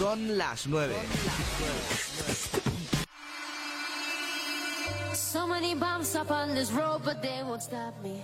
Son las 9. So many bumps up on this road, but they won't stop me.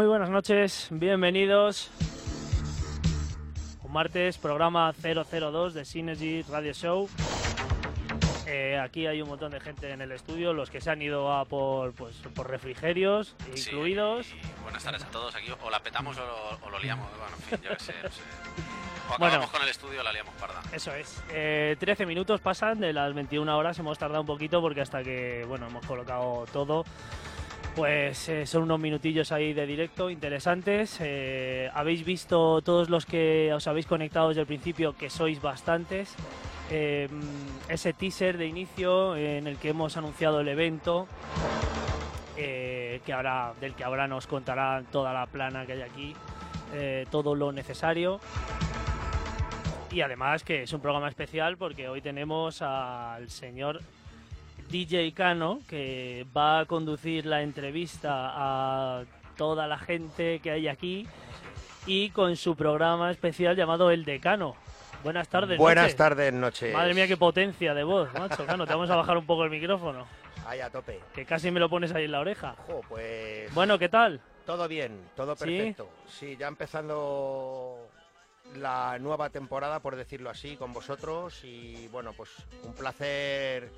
Muy buenas noches, bienvenidos. Un martes, programa 002 de Synergy Radio Show. Eh, aquí hay un montón de gente en el estudio, los que se han ido a por, pues, por refrigerios Sí, incluidos. y buenas tardes a todos. Aquí o la petamos o lo, o lo liamos. Bueno, en fin, yo qué sé. no sé. O Bueno. acabamos con el estudio la liamos parda. Eso es. Eh, 13 minutos pasan de las 21 horas. Hemos tardado un poquito porque hasta que bueno hemos colocado todo, pues eh, son unos minutillos ahí de directo interesantes. Eh, habéis visto todos los que os habéis conectado desde el principio que sois bastantes. Eh, ese teaser de inicio en el que hemos anunciado el evento. que ahora, del que ahora nos contará toda la plana que hay aquí, todo lo necesario. Y además que es un programa especial porque hoy tenemos al señor DJ Cano que va a conducir la entrevista a toda la gente que hay aquí y con su programa especial llamado El Decano. Buenas tardes. Buenas noches. tardes, noches. Madre mía, qué potencia de voz, macho. Cano, te vamos a bajar un poco el micrófono, Ahí a tope. que casi me lo pones ahí en la oreja. Jo, pues. Bueno, ¿qué tal? Todo bien, todo ¿Sí? perfecto. Sí, ya empezando la nueva temporada, por decirlo así, con vosotros. Y bueno, pues un placer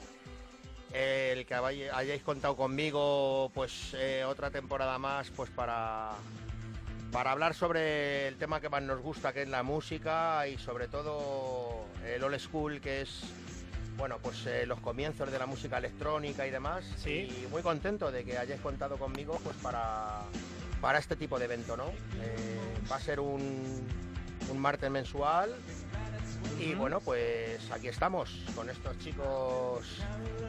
el que hayáis contado conmigo, pues eh, otra temporada más, pues para. Para hablar sobre el tema que más nos gusta, que es la música y sobre todo el old school, que es bueno, pues eh, los comienzos de la música electrónica y demás. Sí. Y muy contento de que hayáis contado conmigo pues para, para este tipo de evento, ¿no? Eh, va a ser un, un martes mensual. Y bueno, pues aquí estamos con estos chicos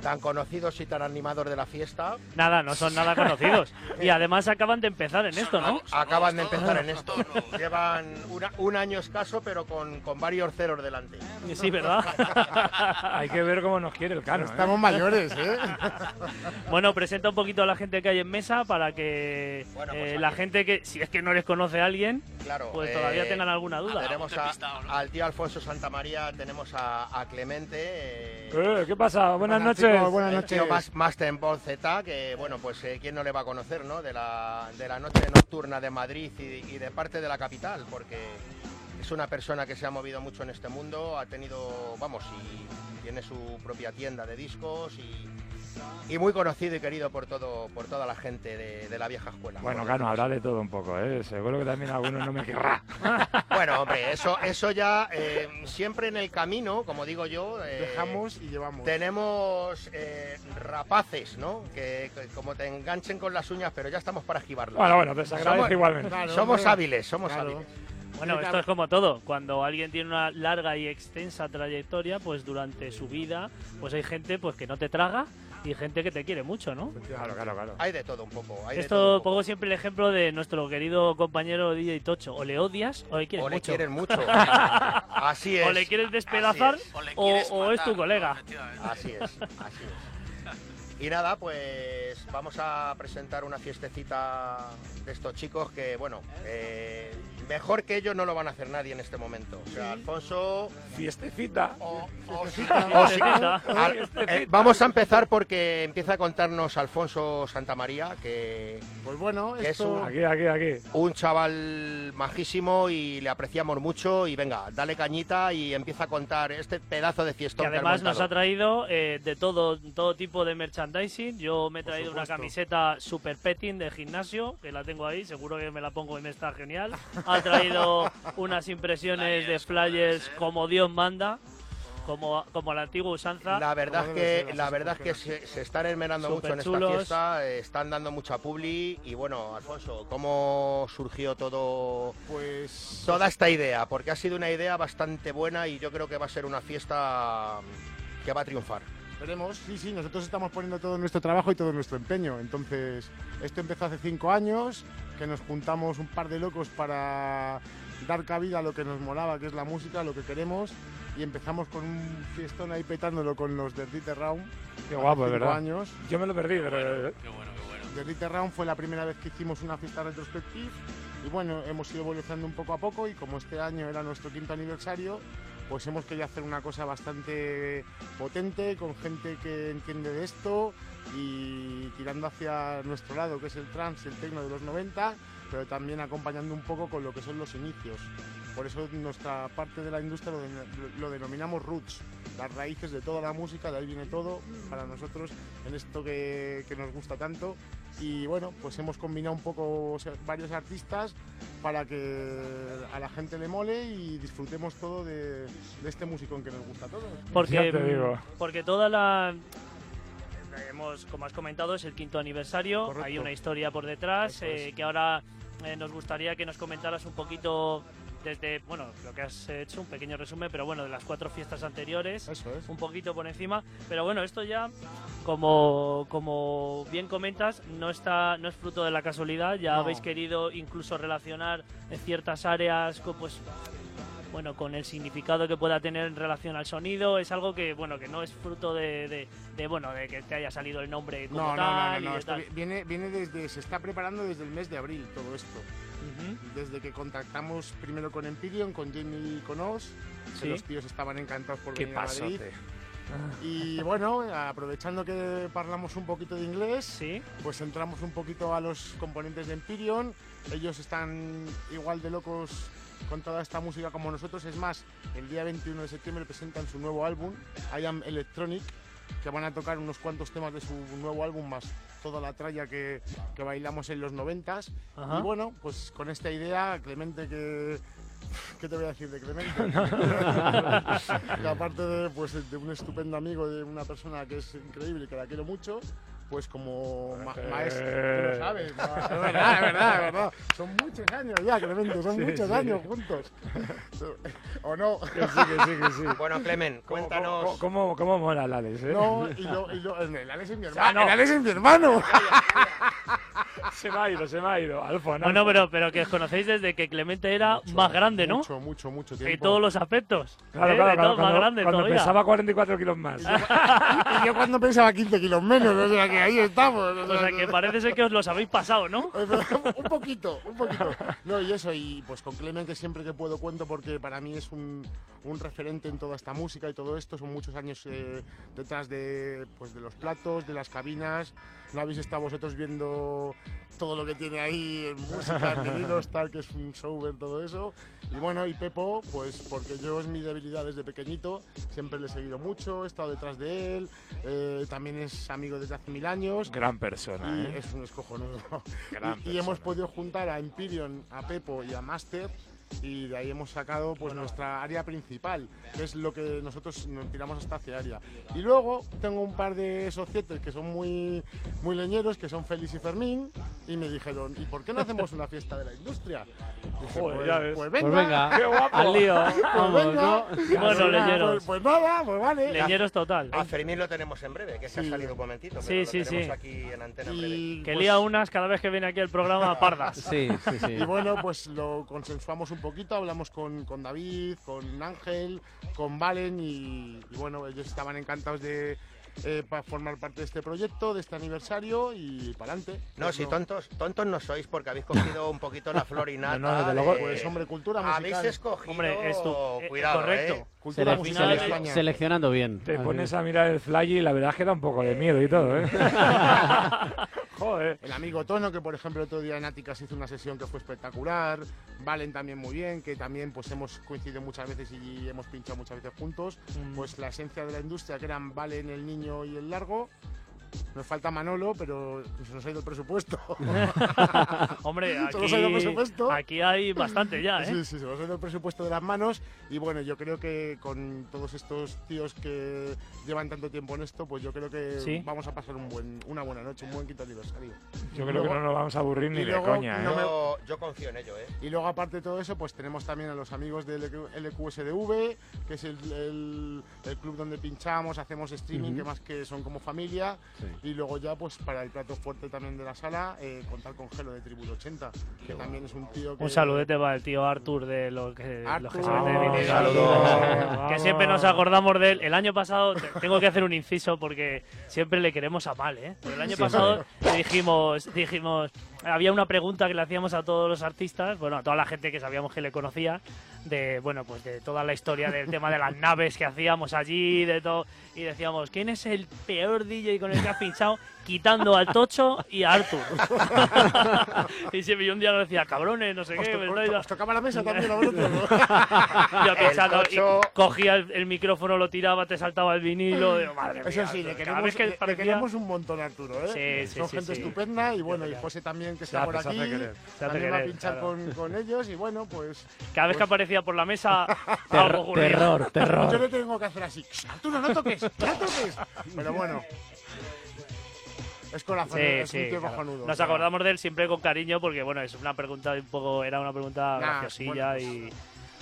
tan conocidos y tan animados de la fiesta. Nada, no son nada conocidos. Y además acaban de empezar en esto, ¿no? Acaban de empezar en esto. Llevan una- un año escaso, pero con, con varios ceros delante. Sí, ¿verdad? Hay que ver cómo nos quiere el cano. ¿eh? Estamos mayores, ¿eh? Bueno, presenta un poquito a la gente que hay en mesa para que Bueno, eh, pues la aquí. gente que, si es que no les conoce a alguien, Claro. pues eh, todavía tengan alguna duda. Tenemos al tío Alfonso Santamaría, tenemos a, a Clemente. eh, Eh, ¿Qué pasa? Buenas, noches. buenas noches. tío más, más Tempón Z, que bueno, pues eh, quién no le va a conocer, ¿no? De la, de la noche nocturna de Madrid y, y de parte de la capital, porque es una persona que se ha movido mucho en este mundo, ha tenido, vamos, y tiene su propia tienda de discos y, y muy conocido y querido por todo, por toda la gente de, de la vieja escuela. Bueno, Cano, habrá de todo un poco, ¿eh? Seguro que también algunos no me querrá. Bueno, hombre, eso, eso ya eh, siempre en el camino, como digo yo, eh, Dejamos y llevamos. tenemos eh, rapaces, ¿no? Que, que como te enganchen con las uñas, pero ya estamos para esquivarlo. Bueno, bueno, te agradece Somos- igualmente. Claro, somos hábiles, somos Claro. hábiles. Bueno, esto es como todo. Cuando alguien tiene una larga y extensa trayectoria, pues durante su vida, pues hay gente pues que no te traga y gente que te quiere mucho, ¿no? Claro, claro, claro. Hay de todo un poco. Hay de todo Esto un poco. pongo siempre el ejemplo de nuestro querido compañero DJ Tocho. O le odias o le quieres O le mucho. quieren mucho. Así es. O le quieres despedazar Así es. O, le o, quieres o es tu colega. Así es, así es. Y nada, pues vamos a presentar una fiestecita de estos chicos que, bueno, eh, mejor que ellos no lo van a hacer nadie en este momento. O sea, Alfonso Fiestecita. o, o- Fiestecita. o sí. Fiestecita. Al- eh, vamos a empezar porque empieza a contarnos Alfonso Santamaría, que Pues bueno, Que es un- Aquí, aquí, aquí. un chaval majísimo y le apreciamos mucho. Y venga, dale cañita y empieza a contar este pedazo de fiestón. que ha además nos ha traído eh, de todo, todo tipo de merchandising. Yo me he traído una camiseta super petting de gimnasio, que la tengo ahí, seguro que me la pongo y me está genial. Ha traído unas impresiones de Flyers, ¿eh? como Dios manda, como, como la antigua usanza. La verdad es que, la se verdad es que se, se están enmenando mucho en esta fiesta, están dando mucha publi y bueno, Alfonso, ¿cómo surgió todo Pues... toda esta idea? Porque ha sido una idea bastante buena y yo creo que va a ser una fiesta que va a triunfar. Esperemos, sí, sí, nosotros estamos poniendo todo nuestro trabajo y todo nuestro empeño. Entonces, esto empezó hace cinco años, que nos juntamos un par de locos para dar cabida a lo que nos molaba, que es la música, lo que queremos, y empezamos con un fiestón ahí petándolo con los de Dieter Round. Qué guapo, verdad. años. Yo me lo perdí, Qué pero... bueno, eh, qué bueno, qué bueno. The Dieter Round fue la primera vez que hicimos una fiesta retrospectiva y bueno, hemos ido evolucionando un poco a poco y como este año era nuestro quinto aniversario, pues hemos querido hacer una cosa bastante potente, con gente que entiende de esto y tirando hacia nuestro lado, que es el trance, el techno de los 90, pero también acompañando un poco con lo que son los inicios. Por eso nuestra parte de la industria lo, lo denominamos roots, las raíces de toda la música, de ahí viene todo para nosotros en esto que, que nos gusta tanto. Y bueno, pues hemos combinado un poco o sea, varios artistas para que a la gente le mole y disfrutemos todo de, de este musicón que nos gusta a todos. Porque, Ya te digo. porque toda la. Hemos, como has comentado, es el quinto aniversario. Correcto. Hay una historia por detrás es. eh, que ahora eh, nos gustaría que nos comentaras un poquito desde, bueno, lo que has hecho, un pequeño resumen, pero bueno, de las cuatro fiestas anteriores. Eso es. un poquito por encima, pero bueno, esto ya, como, como bien comentas, no está, no es fruto de la casualidad. Ya No. habéis querido incluso relacionar ciertas áreas, con, pues, bueno, con el significado que pueda tener en relación al sonido. Es algo que, bueno, que no es fruto de, de- de, bueno, de que te haya salido el nombre como No, no, no, tal no, no, esto tal. vi- viene, viene desde, se está preparando desde el mes de abril todo esto. Desde que contactamos primero con Empyrean, con Jamie y con Oz, que los tíos estaban encantados por venir a Madrid. Y bueno, aprovechando que hablamos un poquito de inglés, Sí, pues entramos un poquito a los componentes de Empyrean. Ellos están igual de locos con toda esta música como nosotros. Es más, el día 21 de septiembre presentan su nuevo álbum, I Am Electronic, que van a tocar unos cuantos temas de su nuevo álbum más toda la tralla que, que bailamos en los noventas. Ajá. Y bueno, pues con esta idea, Clemente que... ¿Qué te voy a decir de Clemente? que aparte de, pues, de un estupendo amigo, de una persona que es increíble y que la quiero mucho, pues como ma- maestro, tú lo sabes, es verdad, es verdad, es verdad. Son muchos años ya, Clemente, son muchos años juntos. ¿O no? Que sí, que sí, que sí. Bueno, Clemen, ¿Cómo, cuéntanos. cómo, cómo, cómo mola el Alex, eh? No, y lo, y lo, el Alex es mi hermano. no. El Alex es mi hermano. Se me ha ido, se me ha ido. Alfa, ¿no? bueno, pero, pero que os conocéis desde que Clemente era más grande, ¿no? Mucho, mucho, mucho tiempo. En todos los aspectos. Claro, ¿eh? claro, claro, todo, más cuando, grande cuando todavía. pesaba 44 kilos más. Y yo cuando pensaba 15 kilos menos, o sea que ahí estamos. o O sea que parece ser que os los habéis pasado, ¿no? un poquito, un poquito. No, y eso, y pues con Clemen que siempre que puedo cuento porque para mí es un, un referente en toda esta música y todo esto. Son muchos años eh, detrás de, pues, de los platos, de las cabinas. No habéis estado vosotros viendo todo lo que tiene ahí en música, vinilos, tal, que es un show en todo eso. Y bueno, y Pepo, pues porque yo es mi debilidad desde pequeñito, siempre le he seguido mucho, he estado detrás de él, eh, también es amigo desde hace mil años. Gran persona, Y ¿eh? es un escojonudo. Gran y, y hemos podido juntar a Empyrean, a Pepo y a Master y de ahí hemos sacado pues nuestra área principal, que es lo que nosotros nos tiramos hasta hacia área. Y luego tengo un par de societes que son muy, muy leñeros, que son Félix y Fermín, y me dijeron, ¿y por qué no hacemos una fiesta de la industria? Dije, Joder, pues, ya ves. pues Pues venga, venga, ¡Qué guapo! al lío. pues Vamos, venga. ¿no? Bueno, Pues, leñeros. Pues, nada, pues vale. Leñeros total. A Fermín lo tenemos en breve, que se ha Sí. salido un momentito. Sí, pero lo sí, tenemos sí. aquí en antena en breve. Y, Que pues, lía unas cada vez que viene aquí el programa pardas. Sí, sí, sí. Y bueno, pues lo consensuamos un poquito, hablamos con, con David, con Ángel, con Valen y, y bueno, ellos estaban encantados de eh, formar parte de este proyecto, de este aniversario y para adelante. No, si tontos, tontos no sois porque habéis cogido un poquito la flor y nata. No, no, desde de- luego, Pues hombre, cultura musical. Habéis escogido. Hombre, es tu- eh, Cuidado, correcto. ¿eh? Cultura musical seleccionando bien. Te Así. pones a mirar el fly y la verdad es que da un poco de miedo y todo, ¿eh? Joder. El amigo Tono, que por ejemplo el otro día en Áticas hizo una sesión que fue espectacular. Valen también muy bien, que también pues hemos coincidido muchas veces y hemos pinchado muchas veces juntos. Mm. Pues la esencia de la industria, que eran Valen, el niño y el largo. Nos falta Manolo, pero se nos ha ido el presupuesto. Hombre, Se nos ha ido el aquí, presupuesto. aquí hay bastante ya, ¿eh? Sí, sí, se nos ha ido el presupuesto de las manos y bueno, yo creo que con todos estos tíos que llevan tanto tiempo en esto, pues yo creo que Sí. vamos a pasar un buen, una buena noche, un buen quinto aniversario. Yo creo que Luego- no nos vamos a aburrir ni y de luego coña, ¿eh? no me- Yo, yo confío en ello, ¿eh? Y luego aparte de todo eso, pues tenemos también a los amigos del LQSDV, que es el, el- el club donde pinchamos, hacemos streaming, que más que son como familia. Sí. Y luego ya, pues para el plato fuerte también de la sala, eh, contar con Gelo de Tributo 80, que también es un tío que... Un saludete para el tío Artur de los que, los que Artur, se venden Vamos, saludos. Que siempre nos acordamos de él. El año pasado, te- tengo que hacer un inciso porque siempre le queremos a mal, ¿eh? Pero el año pasado le dijimos, dijimos, había una pregunta que le hacíamos a todos los artistas, bueno, a toda la gente que sabíamos que le conocía, de, bueno, pues de toda la historia del tema de las naves que hacíamos allí, de todo, y decíamos, ¿quién es el peor DJ con el que has pinchado? quitando al Tocho y a Arthur. y siempre un día nos decía, cabrones, no sé Os, qué. to- me os estáis to- da-". os tocaba la mesa también a. Yo El pensando, y Tocho- cogía el, el micrófono, lo tiraba, te saltaba el vinilo. digo, madre Eso mía, sí, le cada queremos, que le- le parecía- queremos un montón a Arturo, ¿eh? Sí, sí, Son sí, gente sí. estupenda y bueno, y verdad. José también que Se está por se hace aquí. querer. Se hace También va a querer, pinchar claro. con, con ellos y bueno, pues Cada vez que Pues- por la mesa, Terror, algo terror, yo le tengo que hacer así. Arturo, no toques, no toques. Pero bueno. Es corazón, Sí, es sí, un tío claro. cojonudo. Nos acordamos de él siempre con cariño porque bueno, es una pregunta un poco, era una pregunta Nah, graciosilla bueno, y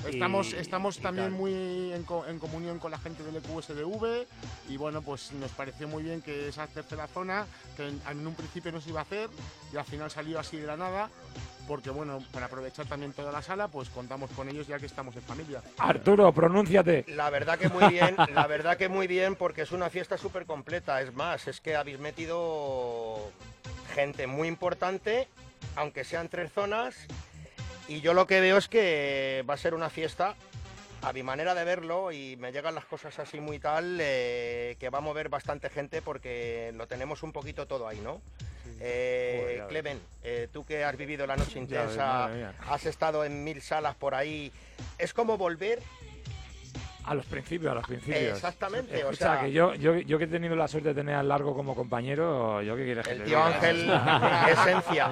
Estamos, y- estamos y también tal. muy en, co- en comunión con la gente del EQSDV y bueno, pues nos pareció muy bien que esa tercera zona, que en, en un principio no se iba a hacer y al final salió así de la nada, porque bueno, para aprovechar también toda la sala, pues contamos con ellos ya que estamos en familia. Arturo, pronúnciate. La verdad que muy bien, la verdad que muy bien porque es una fiesta súper completa. Es más, es que habéis metido gente muy importante, aunque sean tres zonas. Y yo lo que veo es que va a ser una fiesta, a mi manera de verlo, y me llegan las cosas así muy tal, eh, que va a mover bastante gente porque lo tenemos un poquito todo ahí, ¿no? Eh, Joder. Clemen, eh, tú que has vivido la noche ves, intensa, has estado en mil salas por ahí, es como volver A los principios, a los principios. Exactamente, o Escucha, sea- que yo, yo, yo que he tenido la suerte de tener al largo como compañero, yo qué quieres que El te tío diga? Ángel, esencia.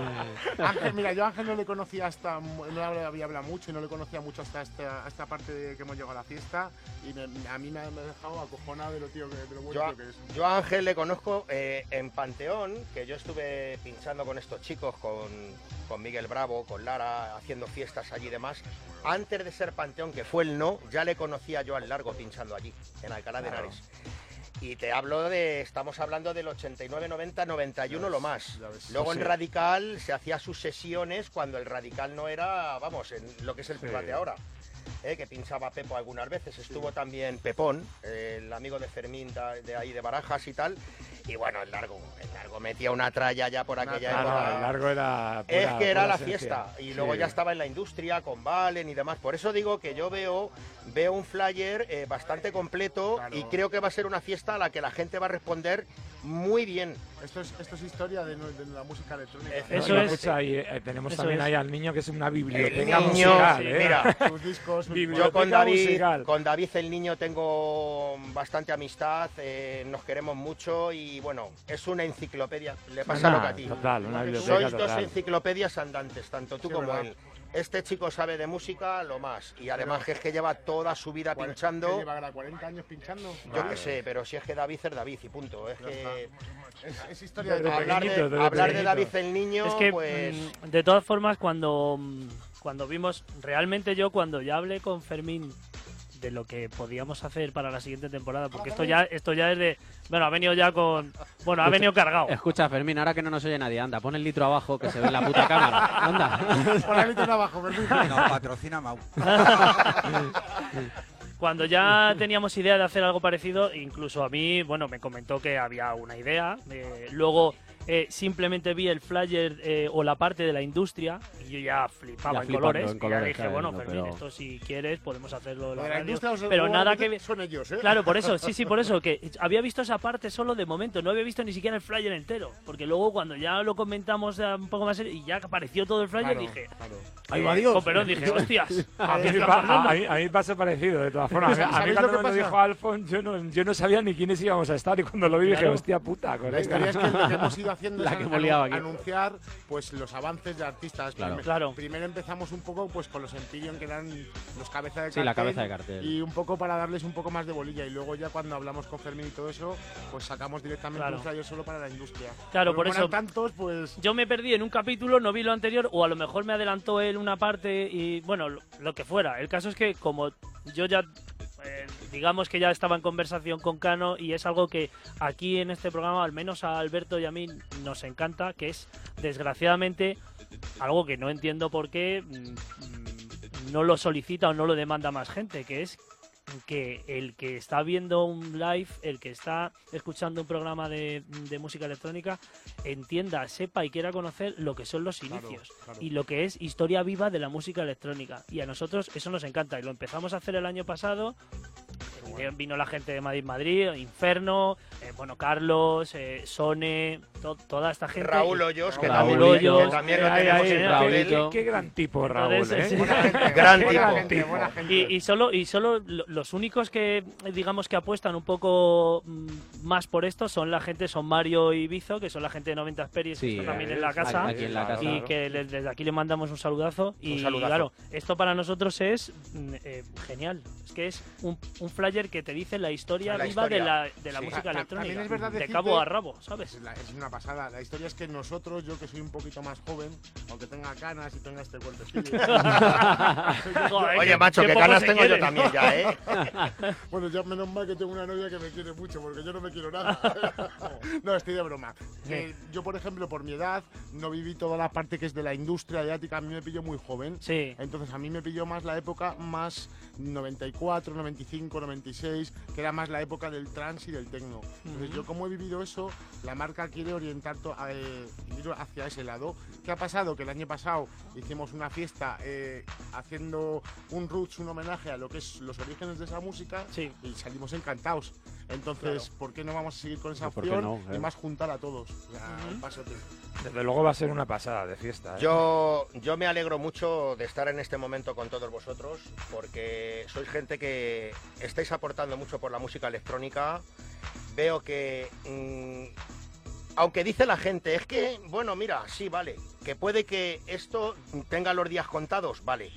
Ángel, mira, yo a Ángel no le conocía hasta, no le había hablado mucho y no le conocía mucho hasta esta, esta parte de que hemos llegado a la fiesta y me- a mí me ha dejado acojonado de lo, tío, que- de lo bueno Yo a, que es. yo a Ángel le conozco eh, en Panteón, que yo estuve pinchando con estos chicos, con, con Miguel Bravo, con Lara, haciendo fiestas allí y demás. Antes de ser Panteón, que fue el no, ya le conocía yo al largo pinchando allí, en Alcalá de. Henares. Y te hablo de, estamos hablando del 89, 90, 91 Ya lo ves, más. ves. Luego Sí. en Radical se hacía sus sesiones cuando el Radical no era, vamos, en lo que es el Sí. private ahora. eh, que pinchaba Pepo algunas veces. Estuvo también Pepón, eh, el amigo de Fermín de, ahí de Barajas y tal. Y bueno, el largo, el largo metía una tralla ya por Una aquella no, época. el largo era. Es pura- que era la esencia. fiesta y luego Sí. ya estaba en la industria con Valen y demás. Por eso digo que yo veo, veo un flyer eh, bastante completo Claro. y creo que va a ser una fiesta a la que la gente va a responder muy bien. Esto es, esto es historia de, la música electrónica. Eso No, es- escucha, y, eh, tenemos eso también es. ahí al niño que es una El biblioteca niño, musical. sí, ¿eh? mira, Sus discos, sus- Yo con David, musical. con David el niño tengo bastante amistad, eh, nos queremos mucho y bueno, es una enciclopedia. Le pasa Nah, lo que a ti. Total, una Sois biblioteca Sois dos total. enciclopedias andantes, tanto tú Sí, como ¿verdad? él. Este chico sabe de música lo más y además que es que lleva toda su vida pinchando. ¿qué lleva ahora 40 años pinchando. Yo qué sé, pero si es que David es David y punto. Es que Es, es historia de hablar, de, hablar de. David el niño, Es que, pues mm, de todas formas, cuando, mm, cuando vimos, realmente yo cuando ya hablé con Fermín de lo que podíamos hacer para la siguiente temporada, porque esto ya, esto ya es de, bueno, ha venido ya con, bueno, ha venido cargado. Escucha, Fermín, ahora que no nos oye nadie, anda, pon el litro abajo que se ve en la puta cámara. Anda. Por ahí está abajo, perdón. No, patrocina Mau. Cuando ya teníamos idea de hacer algo parecido, incluso a mí, bueno, me comentó que había una idea. eh, luego eh, simplemente vi el flyer eh, o la parte de la industria y yo ya flipaba Ya en flipando colores. en y colores, ya dije, claro, bueno, no, Fermín, pero- esto si quieres podemos hacerlo la la radio. industria os- Pero os- nada que Son ellos, ¿eh? Claro, por eso, sí, sí, por eso, que había visto esa parte solo de momento, no había visto ni siquiera el flyer entero, porque luego cuando ya lo comentamos eh, un poco más y ya apareció todo el flyer, Claro, dije, claro. ahí va Dios, pero dije, hostias, A mí, a, mí, a mí pasa parecido, de todas formas. A mí, a mí ¿Sabéis lo cuando me dijo Alfon, yo no, yo no sabía ni quiénes íbamos a estar y cuando lo vi dije, hostia puta, La colega. historia es que hemos ido haciendo La es que hemos liado aquí. anunciar pues los avances de artistas. Claro. Primer- Claro. Primero empezamos un poco pues con los Empyrean que eran los cabezas de Sí, la cartel, cabeza de cartel. Y un poco para darles un poco más de bolilla. Y luego ya cuando hablamos con Fermín y todo eso, pues sacamos directamente Claro. un flyer solo para la industria. Claro, por eso- tantos, pues... Yo me perdí en un capítulo, no vi lo anterior, o a lo mejor me adelantó él una parte y, bueno, lo que fuera. El caso es que como yo ya, eh, digamos que ya estaba en conversación con Cano y es algo que aquí en este programa, al menos a Alberto y a mí, nos encanta, que es, desgraciadamente, algo que no entiendo por qué mm, mm, no lo solicita o no lo demanda más gente, que es que el que está viendo un live, el que está escuchando un programa de, de música electrónica, entienda, sepa y quiera conocer lo que son los Claro, inicios claro. y lo que es historia viva de la música electrónica. Y a nosotros eso nos encanta y lo empezamos a hacer el año pasado. Eh, Vino la gente de Madrid Madrid, Inferno, eh, bueno, Carlos, eh, Sone, to- toda esta gente. Raúl Hoyos, que Raúl también, Hoyos, que también lo Eh, ahí, tenemos ahí. Qué gran tipo, Raúl, Entonces, ¿eh? sí. Buena gente, Gran tipo. gente, buena gente. Y, y solo, y solo lo- los únicos que digamos que apuestan un poco mm, más por esto son la gente, son Mario y Bizo, que son la gente de 90 Experies, que están también en la casa. aquí en la casa. y Claro. que les- desde aquí le mandamos un saludazo. Y saludazo. claro, esto para nosotros es mm, eh, genial. Es que es un, un flyer que te dice la historia La viva historia. de la, de la Sí. música electrónica. es verdad de cabo a rabo, ¿sabes? Es, la- es una pasada. La historia es que nosotros, yo que soy un poquito más joven, aunque tenga canas y tenga este cuerpecillo, Oye, macho, qué que se tengo yo quieren. también ya, ¿eh? bueno, ya menos mal que tengo una novia que me quiere mucho, porque yo no me quiero nada. no, estoy de broma. Que yo, por ejemplo, por mi edad, no viví toda la parte que es de la industria adiática, a mí me pilló muy joven. Sí. Entonces a mí me pilló más la época más 94, 95, 96, que era más la época del trance y del techno. Entonces yo como he vivido eso, la marca quiere orientar a, eh, hacia ese lado. ¿Qué ha pasado? Que el año pasado hicimos una fiesta eh, haciendo un roots, un homenaje a lo que es los orígenes de esa música Sí. y salimos encantados. Entonces, ¿por qué no vamos a seguir con esa Pues, ¿por qué opción no? y más juntar a todos? O sea, Ujú. un pasote. Desde luego va a ser una pasada de fiesta. ¿eh? Yo, yo me alegro mucho de estar en este momento con todos vosotros porque sois gente que estáis aportando mucho por la música electrónica. Veo que, mm, aunque dice la gente, es que, bueno, mira, sí, vale, que puede que esto tenga los días contados, vale.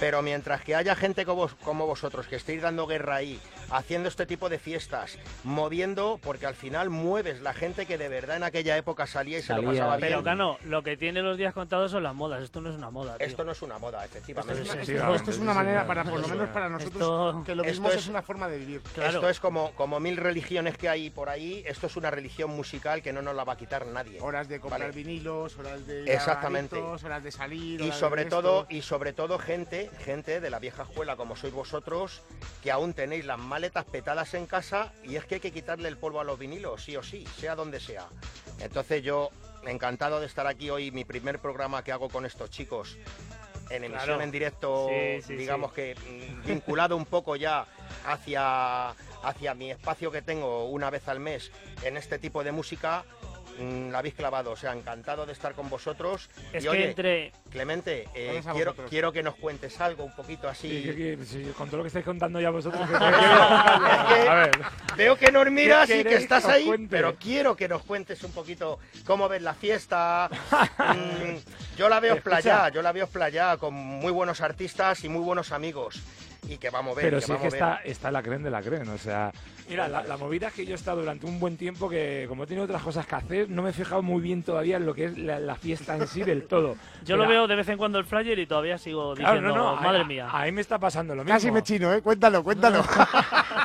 Pero mientras que haya gente como, vos- como vosotros que estéis dando guerra ahí, haciendo este tipo de fiestas, moviendo, porque al final mueves la gente que de verdad en aquella época salía y se lo Salía, pasaba bien. Pero Cano, lo que tiene los días contados son las modas. Esto no es una moda. tío. Esto no es una moda, efectivamente. Esto es- Esto, Efectivamente, esto es sí, una manera, para por lo menos para nosotros, Esto- que lo mismo es, es- una forma de vivir. Claro. Esto es como, como mil religiones que hay por ahí. Esto es una religión musical que no nos la va a quitar nadie. Horas de comprar Vale. vinilos, horas de Exactamente. a garitos, horas de salir. Y sobre de todo, y sobre todo gente, gente de la vieja escuela como sois vosotros, que aún tenéis las maletas petadas en casa y es que hay que quitarle el polvo a los vinilos, sí o sí, sea donde sea. Entonces yo, encantado de estar aquí hoy, mi primer programa que hago con estos chicos en emisión Claro. en directo, Sí, sí, digamos que mm, vinculado un poco ya hacia, hacia mi espacio que tengo una vez al mes en este tipo de música. Mm, La habéis clavado, o sea, encantado de estar con vosotros. Es y que oye, entre. Clemente, eh, quiero, quiero que nos cuentes algo un poquito así. Sí, con todo lo que estáis contando ya vosotros. que- que- a ver, Veo que nos miras ¿Qué y que estás que ahí, cuente? pero quiero que nos cuentes un poquito cómo ves la fiesta. Mm, yo la veo playa, yo la veo playa con muy buenos artistas y muy buenos amigos. Y que vamos a ver, pero que sí que está, está la creen de la creen. O sea, mira, la, la movida es que yo he estado durante un buen tiempo que, como he tenido otras cosas que hacer, no me he fijado muy bien todavía en lo que es la, la fiesta en sí del todo. Yo lo veo de vez en cuando el flyer y todavía sigo Claro, diciendo, no, no, madre a- mía. A, mí me está pasando lo mismo. Casi me chino, ¿eh? Cuéntalo, cuéntalo.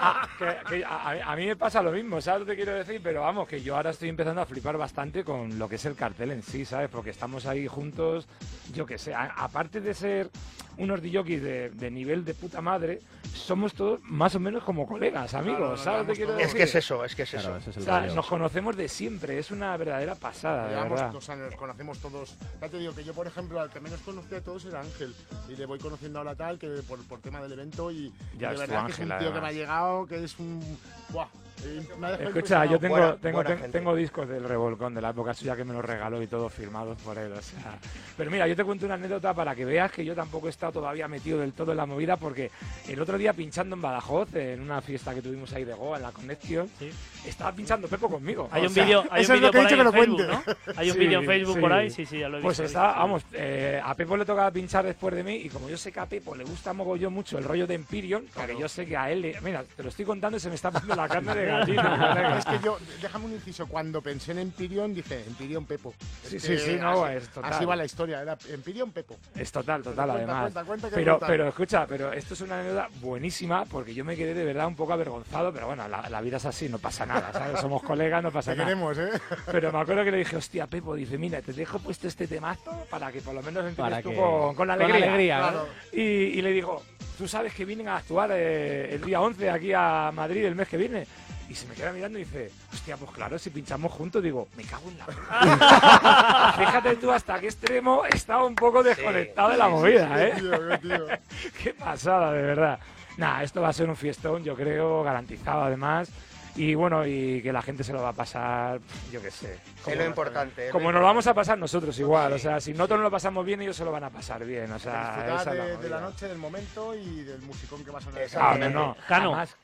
Ah, que- que a, mí me pasa lo mismo, ¿sabes lo que quiero decir? Pero vamos, que yo ahora estoy empezando a flipar bastante con lo que es el cartel en sí, ¿sabes? Porque estamos ahí juntos, yo que sé, a- aparte de ser unos DJs de, de nivel de puta madre, somos todos más o menos como colegas, amigos, Claro, ¿sabes llevamos quiero todos. Es decir? que es eso, es que es Claro, eso. es O sea, nos conocemos de siempre, es una verdadera pasada, de Llevamos verdad. dos años, nos conocemos todos. Ya te digo que yo, por ejemplo, al que menos conocía a todos era Ángel. Y le voy conociendo ahora tal, que por, por tema del evento. Y, y Ya de es tu verdad que es un tío que me ha además. llegado, que es un. ¡Buah! eh, Escucha, yo tengo, Buena- tengo, buena ten- tengo discos del Revolcón de la época suya que me los regaló y todos firmados por él. O sea. Pero mira, yo te cuento una anécdota para que veas que yo tampoco he estado todavía metido del todo en la movida porque el otro día pinchando en Badajoz, en una fiesta que tuvimos ahí de Goa, en la Connection, Sí. estaba pinchando Pepo conmigo. Hay O un vídeo hay eso un es lo vídeo que he por dicho ahí en que lo Facebook, cuente. ¿no? Hay un Sí, vídeo en Facebook por ahí, sí, sí, ya lo he Pues visto. está, sí. vamos, eh, a Pepo le tocaba pinchar después de mí y como yo sé que a Pepo le gusta mogollón mucho el rollo de Empyrean, porque Claro. yo sé que a él, le- mira, te lo estoy contando y se me está poniendo la carne de gallina. Es que yo, déjame un inciso, cuando pensé en Empyrean dije, Empyrean Pepo. Es Sí, sí, sí, no, así, es total. así va la historia, era Empyrean Pepo. Es total, total, además. cuenta, cuenta que pero, cuenta. pero escucha, pero esto es una anécdota buenísima porque yo me quedé de verdad un poco avergonzado, pero bueno, la, la vida es así, no pasa nada, ¿sabes? Somos colegas, no pasa Te nada. queremos, ¿eh? Pero me acuerdo que le dije, hostia, Pepo, dice, mira, te dejo puesto este temazo para que por lo menos empieces tú que- con, con alegría. ¿no? Claro. Y, y le digo, tú sabes que vienen a actuar eh, el día 11 aquí a Madrid el mes que viene. Y se me queda mirando y dice, hostia, pues claro, si pinchamos juntos, digo, me cago en la puta". Fíjate tú hasta qué extremo estaba un poco desconectado de la movida, ¿eh? Qué tío, qué tío. Qué pasada, de verdad. Nada, esto va a ser un fiestón, yo creo, garantizado además. Y bueno, y que la gente se lo va a pasar, yo qué sé. Es lo importante. lo Como nos lo vamos a pasar nosotros igual, o sea, si nosotros no lo pasamos bien, ellos se lo van a pasar bien, o sea, esa es de, de movida. la noche, del momento y del musicón que va a sonar. Ah, no, no, Cano. jamás.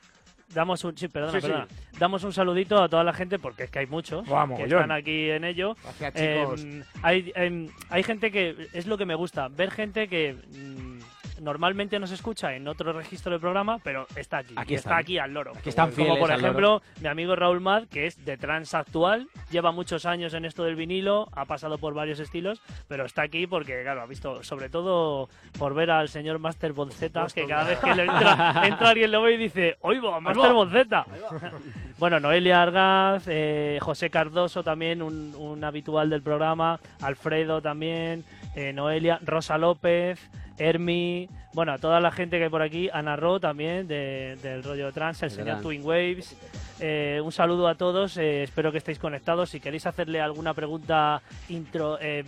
Damos un, sí, perdona, Sí, sí. perdona. Damos un saludito a toda la gente porque es que hay muchos Vamos, que están aquí en ello. Gracias, chicos. Eh, hay, em, hay gente que es lo que me gusta, ver gente que mm, normalmente no se escucha en otro registro del programa, pero está aquí, Aquí y está aquí al loro. Aquí están Como por ejemplo mi amigo Raúl Mad, que es de trans actual, lleva muchos años en esto del vinilo, ha pasado por varios estilos, pero está aquí porque, claro, ha visto, sobre todo por ver al señor Master Bonzeta, que cada vez que le entra, entra alguien lo ve y dice, ¡Oigo, Master Bonzeta! Bueno, Noelia Argaz, eh, José Cardoso también, un, un habitual del programa, Alfredo también, eh, Noelia, Rosa López, Hermi, bueno, a toda la gente que hay por aquí, Ana Ro también, de- del rollo trans, el señor. Twin Waves. Eh, un saludo a todos, eh, espero que estéis conectados. Si queréis hacerle alguna pregunta intro, eh,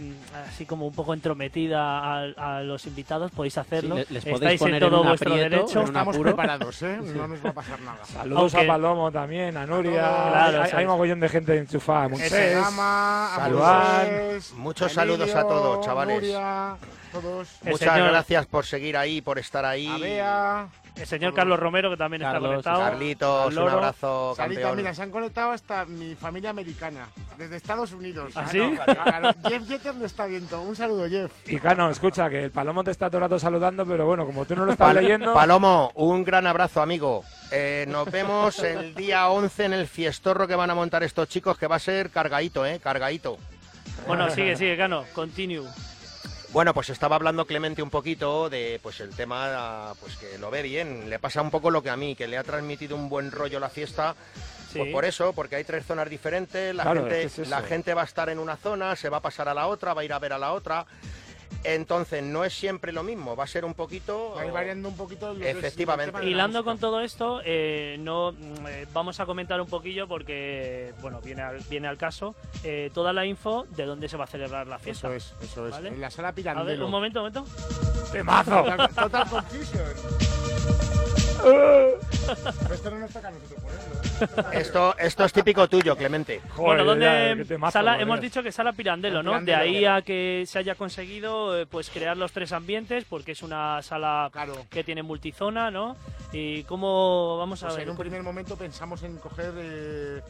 así como un poco entrometida a, a los invitados, podéis hacerlo. Sí, le- les podéis estáis en poner en todo un vuestro aprieto, derecho. en Estamos apuro. preparados, ¿eh? No nos va a pasar nada. Saludos Aunque- a Palomo también, a Nuria. Claro, hay, hay mogollón de gente enchufada. Moisés. Moisés, Muchos saludos a todos, chavales. Nuria, todos. El Muchas señor- gracias por seguir ahí, por estar ahí. A Bea. El señor Carlos Romero, que también está conectado. Carlitos, un abrazo, Sarita, campeón. mira, se han conectado hasta mi familia americana, desde Estados Unidos. ¿Ah, sí? Claro, Jeff Jeter lo está viendo. Un saludo, Jeff. Y Cano, escucha, que el Palomo te está todo el rato saludando, pero bueno, como tú no lo estás Pal- leyendo... Palomo, un gran abrazo, amigo. Eh, nos vemos el día 11 en el fiestorro que van a montar estos chicos, que va a ser cargadito, ¿eh? Cargadito. Bueno, sigue, sigue, Cano. Continue. Bueno, pues estaba hablando Clemente un poquito de pues el tema, pues que lo ve bien. Le pasa un poco lo que a mí, que le ha transmitido un buen rollo la fiesta. Sí. Pues por eso, porque hay tres zonas diferentes, la, Claro, gente, es la gente va a estar en una zona, se va a pasar a la otra, va a ir a ver a la otra. Entonces, no es siempre lo mismo, va a ser un poquito... Va a ir variando un poquito. lo que es Efectivamente. Hilando con todo esto, eh, no mm, eh, vamos a comentar un poquillo porque, bueno, viene al, viene al caso, eh, toda la info de dónde se va a celebrar la fiesta. Eso es, eso es. ¿Vale? En la sala A ver, Pirandello. un momento, un momento. ¡Temazo! Total Confusion. Esto no nos toca a nosotros ponerlo. Esto, esto es típico tuyo, Clemente. Joder, bueno, ¿dónde temazo, sala, hemos Dios. dicho que sala Pirandello, ¿no? Pirandello. De ahí a que se haya conseguido eh, pues crear los tres ambientes, porque es una sala Claro. que tiene multizona, ¿no? Y cómo vamos a Pues ver. en un primer momento pensamos en coger, eh,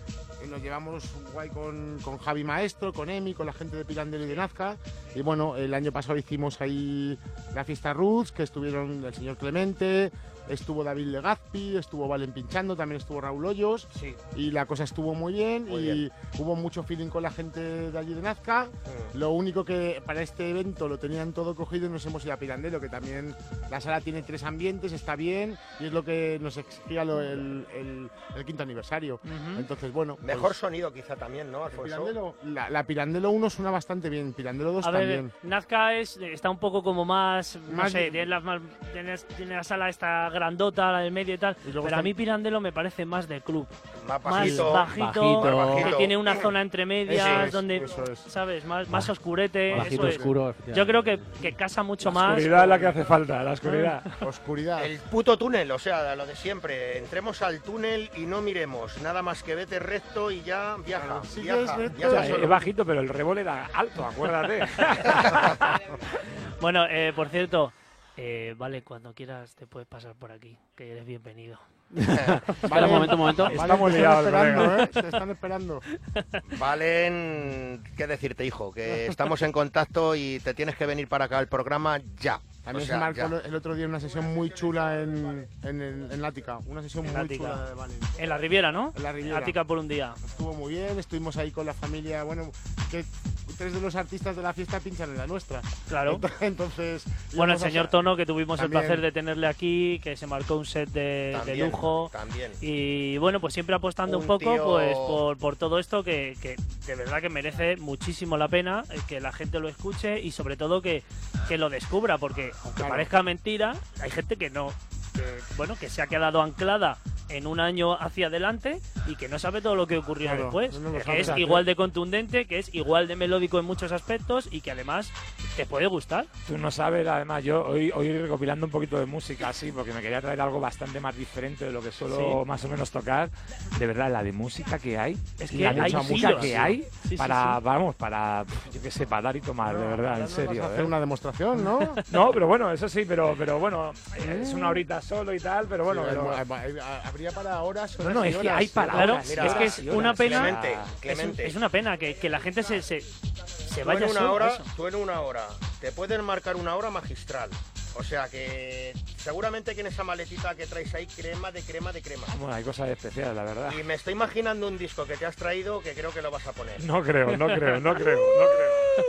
nos llevamos guay con, con Javi Maestro, con Emi, con la gente de Pirandello y de Nazca. Y bueno, el año pasado hicimos ahí la fiesta Roots, que estuvieron el señor Clemente, estuvo David Legazpi, estuvo Valen pinchando, también estuvo Raúl Hoyos. Sí. Y la cosa estuvo muy bien Muy y bien. hubo mucho feeling con la gente de allí de Nazca. Lo único que para este evento lo tenían todo cogido y nos hemos ido a Pirandello, que también la sala tiene tres ambientes, está bien y es lo que nos exigía lo- el, el- el quinto aniversario. Ujú. Entonces, bueno. pues, Mejor sonido quizá también, ¿no, Alfonso? Pirandello, la, la Pirandello 1 suena bastante bien, Pirandello 2 A ver, también. Nazca es, está un poco como más, no Más sé, de- tiene la, más- tiene, tiene la sala esta grandota, la del medio y tal, Y pero está- a mí Pirandello me parece más de club, Más más bajito. bajito, bajito. que tiene una zona entre medias Eso es, donde, eso es. ¿sabes? Más, más oscurete, Bajito, eso es. oscuro. Yo creo que, que casa mucho La más. oscuridad es la que hace falta, la oscuridad. Oscuridad. El puto túnel, o sea, lo de siempre. Entremos al túnel y no miremos. Nada más que vete recto y ya viaja. Claro, sigues viaja, recto. O viaja sea, solo. es bajito, pero el revólver era alto, acuérdate. Bueno, eh, por cierto, eh, vale, cuando quieras te puedes pasar por aquí, que eres bienvenido. Un momento, un momento. Estamos liados, están esperando. ¿eh? Te están esperando. Valen, ¿qué decirte, hijo? Que estamos en contacto y te tienes que venir para acá al programa ya. También O sea, se marcó ya. el- otro día una sesión muy chula en, en, en Lática. Una sesión En muy Lática. chula de Valen. En la Riviera, ¿no? En la Riviera. Ática por un día. Estuvo muy bien, estuvimos ahí con la familia. Bueno, que tres de los artistas de la fiesta pinchan en la nuestra. Claro. Entonces. Bueno, el a- señor Tono, que tuvimos También. el placer de tenerle aquí, que se marcó un set de, lujo. También. Y bueno, pues siempre apostando un, Un poco tío- pues por, por todo esto que, que de verdad que merece muchísimo la pena eh, que la gente lo escuche y sobre todo que, que lo descubra, porque aunque parezca mentira, hay gente que no, que, bueno, que se ha quedado anclada en un año hacia adelante y que no sabe todo lo que ocurrió Claro, después. no que es igual de contundente, que es igual de melódico en muchos aspectos y que además te puede gustar. Tú no sabes, además, yo hoy, hoy recopilando un poquito de música así, porque me quería traer algo bastante más diferente de lo que suelo Sí. más o menos tocar. De verdad, la de música que hay, Es que la hay música hilos. que hay Sí, sí, para, sí. vamos, para, yo qué sé, para dar y tomar, de verdad, en serio. vas a hacer ¿eh? una demostración, ¿no? No, pero bueno, eso sí, pero, pero bueno, es una horita solo y tal, pero bueno. Sí, pero- hay- hay- hay- habría para horas. no, horas no, es que horas, hay para Claro, horas, mira, es que es una pena. Clemente, Es, un- Clemente. es una pena que, que la gente se, se, se Tú vaya en una hora, eso. tú en una hora, te pueden marcar una hora magistral. O sea que seguramente que en esa maletita que traes ahí crema de crema de crema. Bueno, hay cosas especiales, la verdad. Y me estoy imaginando un disco que te has traído que creo que lo vas a poner. No creo, no creo, no creo, no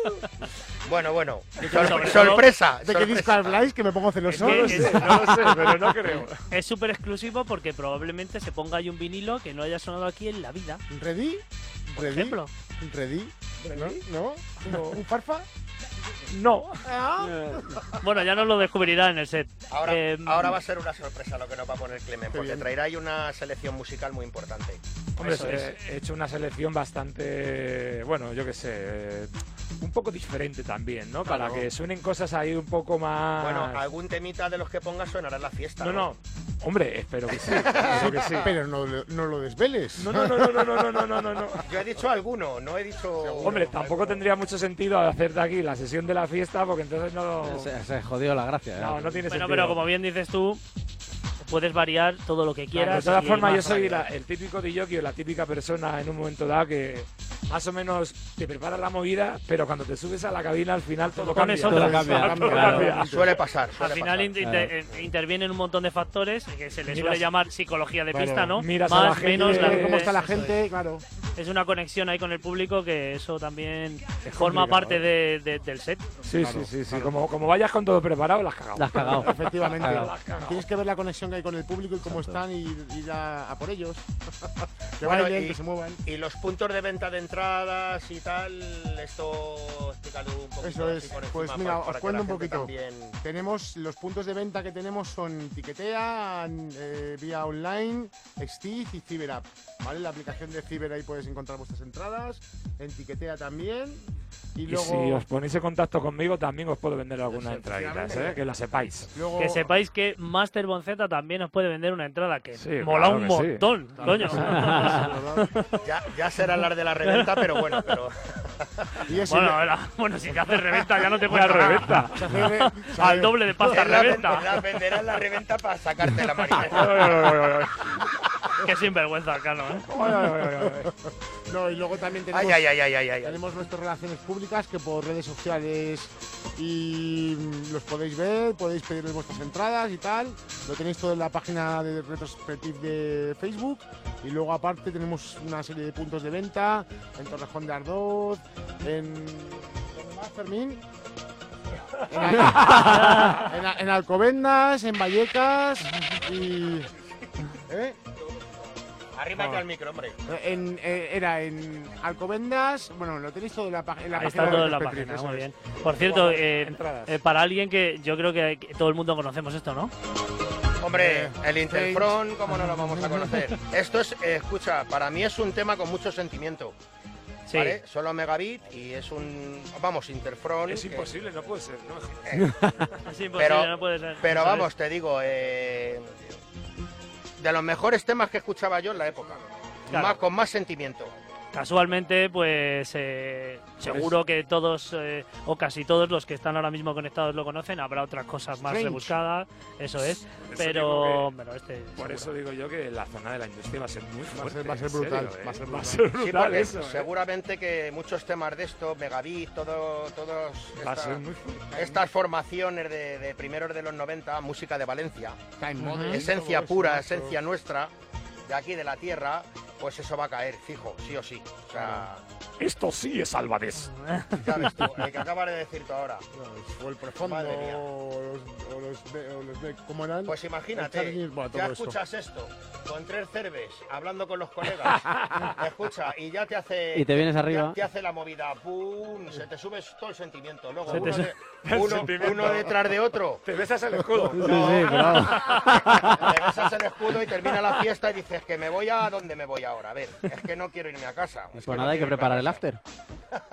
creo. Bueno, bueno. Sorpresa. ¿De qué disco habláis? Que me pongo celoso. Es que No lo es- sé, no lo sé, pero no creo. Es súper exclusivo porque probablemente se ponga ahí un vinilo que no haya sonado aquí en la vida. ¿Ready? Por ¿Ready? ejemplo. ¿Ready? ¿No? ¿No? ¿Un farfa? No. Bueno, ya nos lo descubrirá en el set. Ahora, Eh, ahora va a ser una sorpresa lo que nos va a poner Clemen, porque bien. traerá ahí una selección musical muy importante. Hombre, Eso he hecho una selección bastante, bueno, yo qué sé, eh, un poco diferente también, ¿no? Para que suenen cosas ahí un poco más. Bueno, algún temita de los que pongas sonará en la fiesta. No, no. Hombre, espero que sí. espero que sí. Pero no, no, lo desveles. No, no, no, no, no, no, no, no, Yo he dicho alguno, no he dicho. Hombre, tampoco tendría mucho sentido hacerte aquí la sesión de la fiesta porque entonces no. Se, se jodió la gracia. ¿eh? No, no tiene sentido. Bueno, pero como bien dices tú, puedes variar todo lo que Claro, quieras. de todas formas, yo soy la- el típico DJ o la típica persona en un momento dado que más o menos te prepara la movida, pero cuando te subes a la cabina al final todo cambia. Todo cambia, Todo claro. cambia. Suele pasar. Al suele final pasar. inter- inter- eh, intervienen un montón de factores que se le Miras- suele llamar psicología de Claro, pista, ¿no? miras a Más, la gente, menos, la eh, ¿Cómo está la eso es. gente? Claro. Es una conexión ahí con el público que eso también Es forma complicado, parte ¿eh? de- de- del set. Sí, Claro, sí, sí, sí. claro. Como, como vayas con todo preparado, las has cagado. La has cagado. Efectivamente. Claro. La has cagado. Tienes que ver la conexión que hay con el público y cómo están y ir a, a por ellos. que Bueno, bailen, y- que se muevan. Y los puntos de venta de entradas y tal, esto explícalo un poquito. Eso es. por Pues mira, para os cuento un poquito. también- Tenemos los puntos de venta que tenemos son Tiquetea, eh, vía online, Steve y CiberApp. ¿Vale? La aplicación de Ciber ahí puedes encontrar vuestras entradas, en Tiquetea también. Y Y luego, si os ponéis en contacto conmigo, también os puedo vender algunas entraditas, ¿eh? que lo sepáis. luego Que sepáis que Master Bonzeta también os puede vender una entrada que Sí, mola claro un que sí. montón, coño. Ya, ya será hablar de la reventa, pero bueno, pero y bueno, ahora- bueno, si te haces reventa ya no te puedes La reventa. Al doble de pasta la, reventa. la venderás la reventa para sacarte la marinera. Qué sinvergüenza, Cano, ¿eh? No, y luego también tenemos, Ay, ay, ay, ay, ay, ay. tenemos nuestras relaciones públicas que por redes sociales y mm, los podéis ver, podéis pedirles vuestras entradas y tal. Lo tenéis todo en la página de Retrospective de Facebook. Y luego aparte tenemos una serie de puntos de venta en Torrejón de Ardoz, en... ¿Dónde más, Fermín? En, en, en Alcobendas, en Vallecas y... ¿Eh? Arrímate al micro, hombre. En, eh, era en Alcobendas, bueno, lo tenéis todo en la, pag- en la Ahí página está de todo en la Retrospective, página, eso muy bien. Por cierto, eh, eh, para alguien que yo creo que, que todo el mundo conocemos esto, ¿no? Hombre, Eh, el Interfront, ¿cómo no lo vamos a conocer? Esto es, eh, escucha, para mí es un tema con mucho sentimiento. Sí. ¿vale? Solo megabit y es un, vamos, Interfront. Es que- imposible, no puede ser. ¿no? Es imposible, Pero- no puede ser. Pero vamos, te digo, eh, de los mejores temas que escuchaba yo en la época. Claro. Más, con más sentimiento. Casualmente, pues eh, seguro que todos eh, o casi todos los que están ahora mismo conectados lo conocen. Habrá otras cosas más Strange. rebuscadas, eso es. eso Pero, pero este. Por seguro. eso digo yo que la zona de la industria va a ser muy Va a fuerte. ser- va a ser brutal, ¿eh? va a ser Va a brutal. eso. ¿eh? seguramente que muchos temas de esto, megabit, todo, todos Va a esta- ser muy fuerte. estas formaciones de, de primeros de los 90, música de Valencia, Time Model, esencia pura, esencia nuestra, de aquí de la tierra, pues eso va a caer, fijo, sí o sí. O sea, Esto sí es Albades. ¿Sabes tú? El que acabas de decir tú ahora. O el profundo, Madre mía. o los, o los, de- o los de- ¿cómo eran? Pues El imagínate, Charlie, bueno, ya todo esto. escuchas esto, con tres cerves, hablando con los colegas, escucha, y ya te hace... Y te vienes arriba. Te hace la movida, pum, se te sube todo el sentimiento. Luego Se te uno, su- de- El uno- sentimiento. uno detrás de otro. Te besas el escudo. Sí, sí, claro. Te besas el escudo y termina la fiesta y dices que me voy a dónde me voy ahora. A ver, es que no quiero irme a casa. es Pues no nada, hay que preparar el after.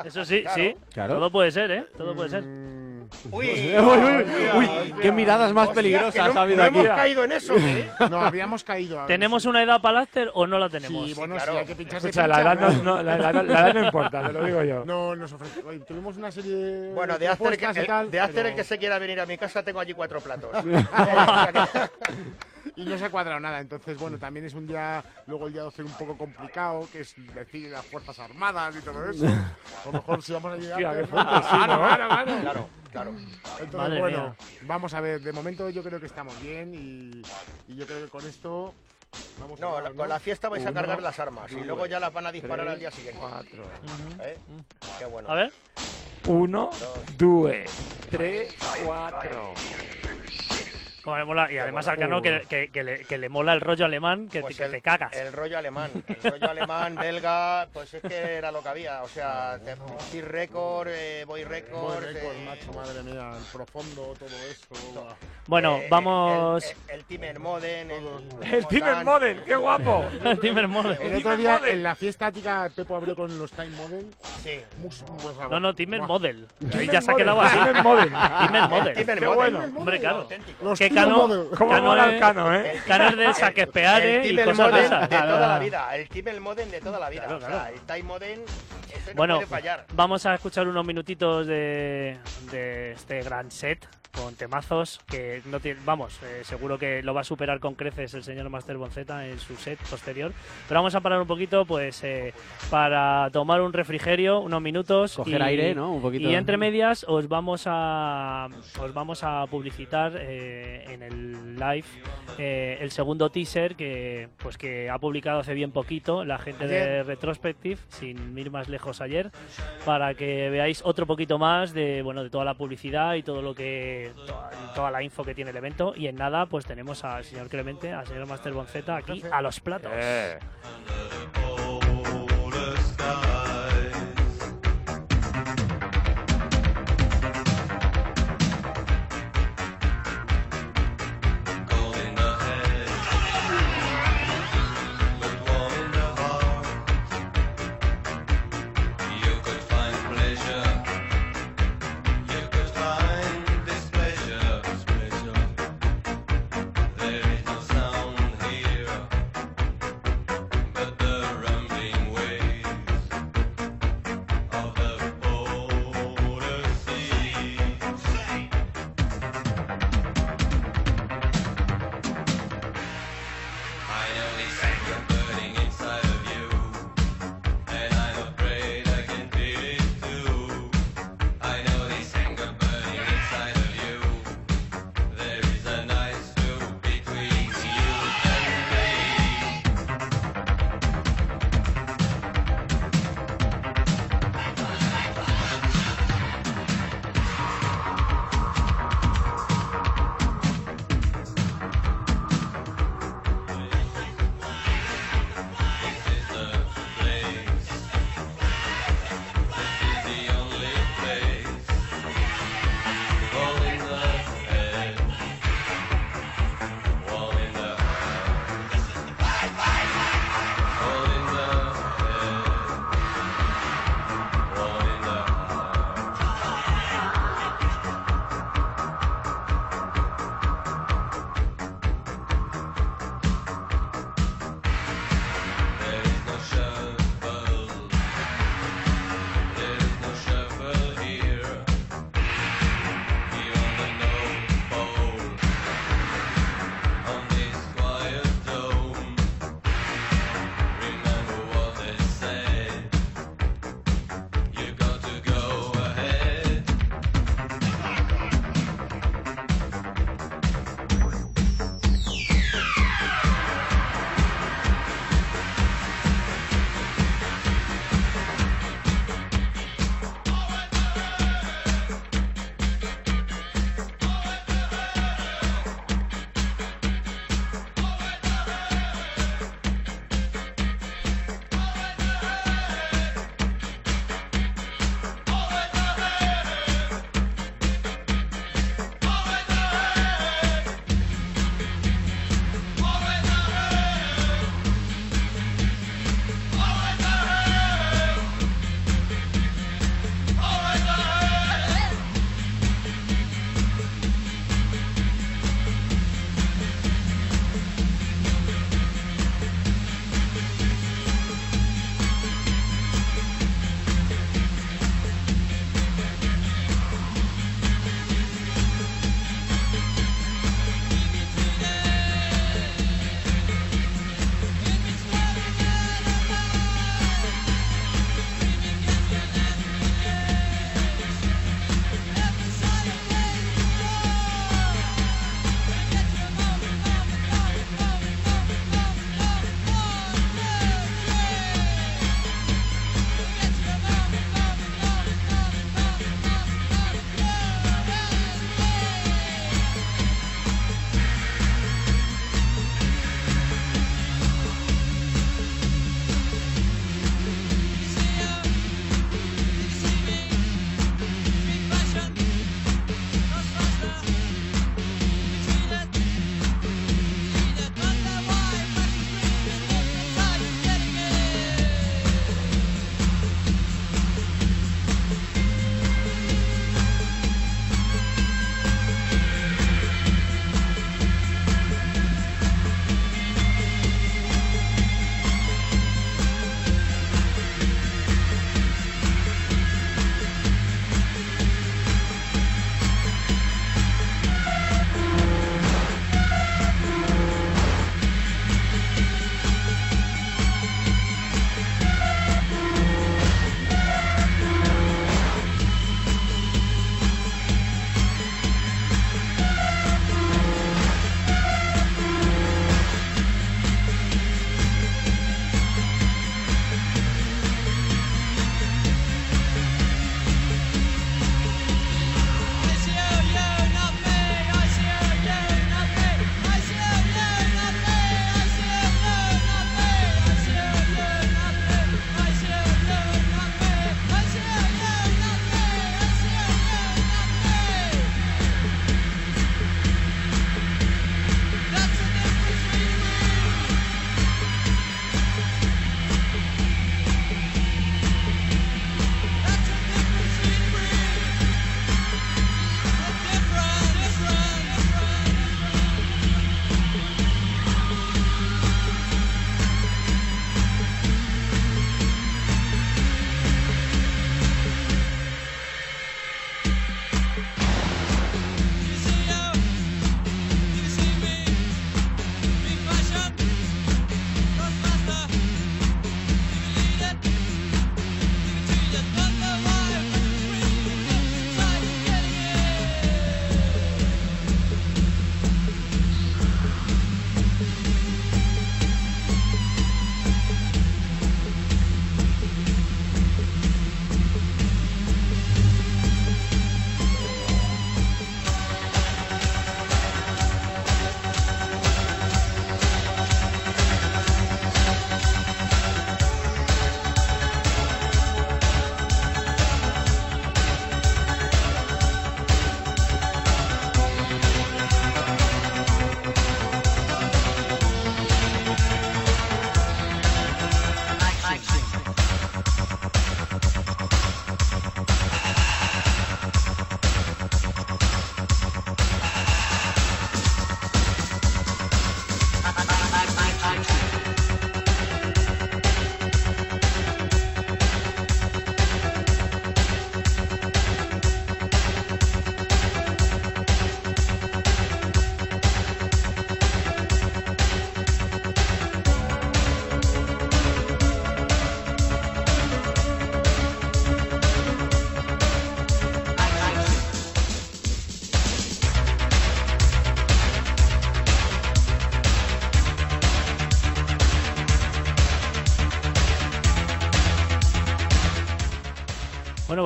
Eso sí, Claro. sí. Claro. Todo puede ser, ¿eh? Todo puede ser. Mm, Uy, Uy, uy, uy, qué miradas más peligrosas ha no, habido no aquí. hemos caído en eso, ¿eh? no, habíamos caído. ¿Tenemos una edad para el after o no la tenemos? Sí, bueno, hay que pinchar, se Escucha, la edad no, ¿no? no- la, la- la edad no importa, te lo digo yo. No, nos ofrece. oye, tuvimos una serie de. Bueno, de hacer, propuestas y el, tal, de hacer pero- el que se quiera venir a mi casa tengo allí cuatro platos. Y no se ha cuadrado nada. Entonces, bueno, también es un día. Luego el día 12 un poco complicado, que es decir las Fuerzas Armadas y todo eso. A lo mejor si vamos a llegar. Qué pues, sí, claro, ¿no? claro, claro. claro, claro. Entonces, Madre bueno, mía. vamos a ver. De momento yo creo que estamos bien y, y yo creo que con esto. Vamos No, a la- con la fiesta vais a cargar las armas y luego ya las van a disparar tres, al día siguiente. Cuatro. ¿eh? Qué bueno. A ver. Uno, due, tres, cuatro. Como mola. Y además al Cano que, que- que le, que le mola el rollo alemán que, Pues que el- te cagas. El rollo alemán, el rollo alemán, belga, pues es que era lo que había. O sea, te- Kid Record, eh, Boy Record. Eh, macho, madre mía, el profundo, todo eso. buah. Bueno, eh, vamos. El, el, el Timmer Moden, el, Motan. Model, qué guapo. El Timber Model. El otro día en la fiesta tática Pepo abrió con los Time Model. Sí. No, no, Timber buah. Model. Ahí ya se ha quedado así. Timmer Model. Timber El Model. Qué Moden. bueno. Hombre, claro. Cano-. ¿Cómo Cano mola el es- cano, eh? El Canos Timmer- de saquespeare el y cosas de esas. de toda la vida. El Timber Moden de toda la vida. Claro, O sea, claro. el Time Moden, ese no Bueno, puede fallar. vamos a escuchar unos minutitos de, de este gran set con temazos que no tiene, vamos, eh, seguro que lo va a superar con creces el señor Master Bonceta en su set posterior. Pero vamos a parar un poquito, pues, eh, para tomar un refrigerio, unos minutos. Coger y- aire, ¿no? Un poquito. Y entre medias os vamos a os vamos a publicitar eh, en el live eh, el segundo teaser que pues que ha publicado hace bien poquito la gente de. Retrospective sin ir más lejos ayer para que veáis otro poquito más de bueno de toda la publicidad y todo lo que toda, toda la info que tiene el evento. Y en nada pues tenemos al señor Clemente al señor Master Bonceta aquí a los platos. Eh.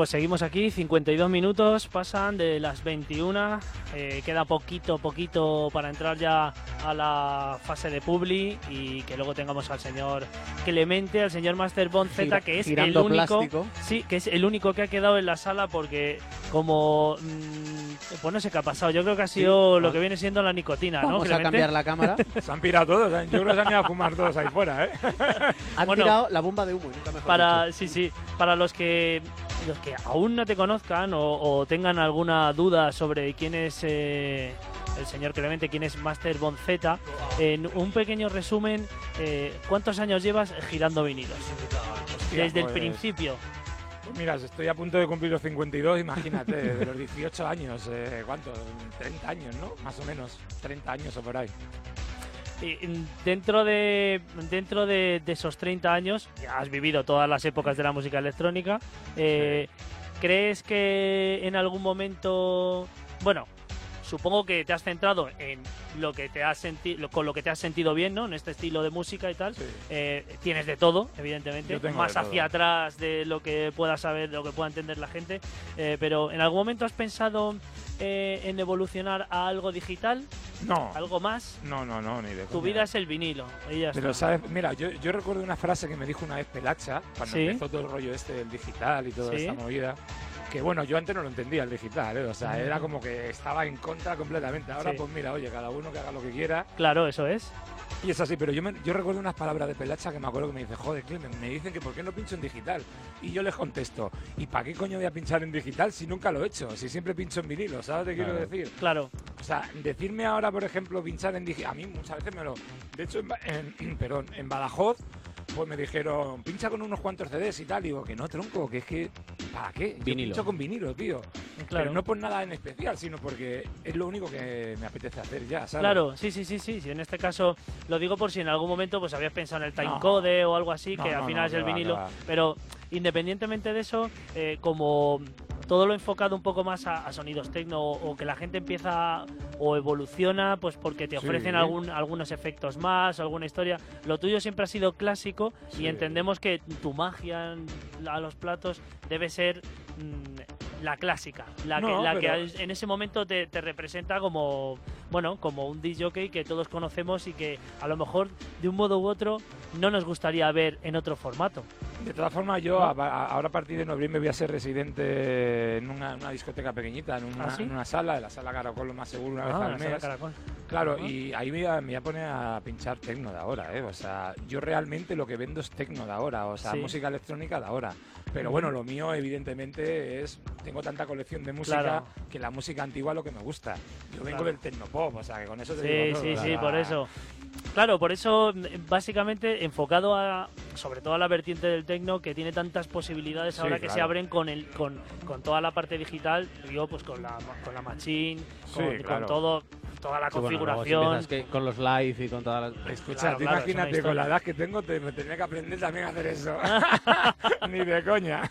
Pues seguimos aquí, 52 minutos, pasan de las 21, eh, queda poquito, poquito para entrar ya a la fase de Publi y que luego tengamos al señor Clemente, al señor Master Bond Z, Gira- que es el único, plástico. sí, que es el único que ha quedado en la sala porque como, mm, pues no sé qué ha pasado, yo creo que ha sido lo que viene siendo la nicotina, ¿no? Vamos a Clemente? cambiar la cámara. Se han pirado todos, ¿eh? yo creo que se han ido a fumar todos ahí fuera, ¿eh? Han Bueno, tirado la bomba de humo. nunca mejor para dicho. sí sí para los que los que aún no te conozcan o, o tengan alguna duda sobre quién es eh, el señor Clemente quién es Master Z en un pequeño resumen eh, cuántos años llevas girando vinilos Hostia, desde el pues- principio Pues mira, estoy a punto de cumplir los 52, imagínate, de los 18 años, eh, ¿cuánto? 30 años, ¿no? Más o menos, 30 años o por ahí. Dentro de dentro de, de esos 30 años ya has vivido todas las épocas de la música electrónica eh, crees que en algún momento bueno supongo que te has centrado en lo que te has sentido con lo que te has sentido bien no en este estilo de música y tal Sí. Eh, tienes de todo evidentemente más hacia atrás de lo que pueda saber de lo que pueda entender la gente Eh, pero en algún momento has pensado eh, en evolucionar a algo digital No, algo más no, no, no, ni de tu vida es el vinilo. Pero. ¿sabes? Mira, yo, yo recuerdo una frase que me dijo una vez Pelacha, cuando Sí. empezó todo el rollo este del digital y toda Sí. esta movida, que bueno, yo antes no lo entendía el digital, ¿eh? o sea, era como que estaba en contra completamente. Ahora, Sí. pues mira, oye, cada uno que haga lo que quiera, Claro, eso es. Y es así, pero yo, me- yo recuerdo unas palabras de Pelacha que me acuerdo que me dice, joder, Clemen, me dicen que por qué no pincho en digital. Y yo les contesto, ¿y para qué coño voy a pinchar en digital si nunca lo he hecho? Si siempre pincho en vinilo, ¿sabes que quiero decir? Claro. O sea, decirme ahora, por ejemplo, pinchar en digital, a mí muchas veces me lo... De hecho, en, en- perdón, en Badajoz, pues me dijeron, pincha con unos cuantos CDs y tal. Y digo, que no, tronco, que es que, ¿para qué? Yo Vinilo. pincho con vinilo, tío. Claro. Pero no por nada en especial, sino porque es lo único que me apetece hacer ya, ¿sabes? Claro, sí, sí, sí, sí. En este caso lo digo por si en algún momento pues habías pensado en el No. timecode o algo así, No, que no, al final no, es el va, vinilo. va. Pero independientemente de eso, eh, como todo lo enfocado un poco más a, a sonidos tecno o, o que la gente empieza o evoluciona pues porque te Sí. ofrecen algún, algunos efectos más alguna historia. Lo tuyo siempre ha sido clásico Sí. y entendemos que tu magia a los platos debe ser mm, la clásica, la que, No, la que pero- en ese momento te, te representa como bueno como un jockey que todos conocemos y que a lo mejor de un modo u otro no nos gustaría ver en otro formato. De todas formas, yo a- a- ahora a partir de noviembre voy a ser residente en una, una discoteca pequeñita, en una, ¿Ah, sí? en una sala, de la sala Caracol, lo más seguro, una vez Ah, al la sala mes. Caracol. Claro, y ahí me voy, a, me voy a poner a pinchar tecno de ahora, ¿eh? O sea, yo realmente lo que vendo es tecno de ahora, o sea, Sí. música electrónica de ahora. Pero bueno, lo mío evidentemente es, tengo tanta colección de música Claro. que la música antigua es lo que me gusta. Yo vengo Claro. del tecnopop, o sea, que con eso te Sí, digo todo, sí, sí, sea, por eso. Claro, por eso mm, básicamente enfocado a sobre todo a la vertiente del tecno que tiene tantas posibilidades Sí, ahora que se abren con el con, con toda la parte digital, yo pues con la con la machine, con, Sí, con claro. todo toda la Sí, bueno, si configuración. que con los live y con todas las... Escucha, Claro, tú claro, es imagínate con la edad que tengo, te, me tendría que aprender también a hacer eso. Ni de coña.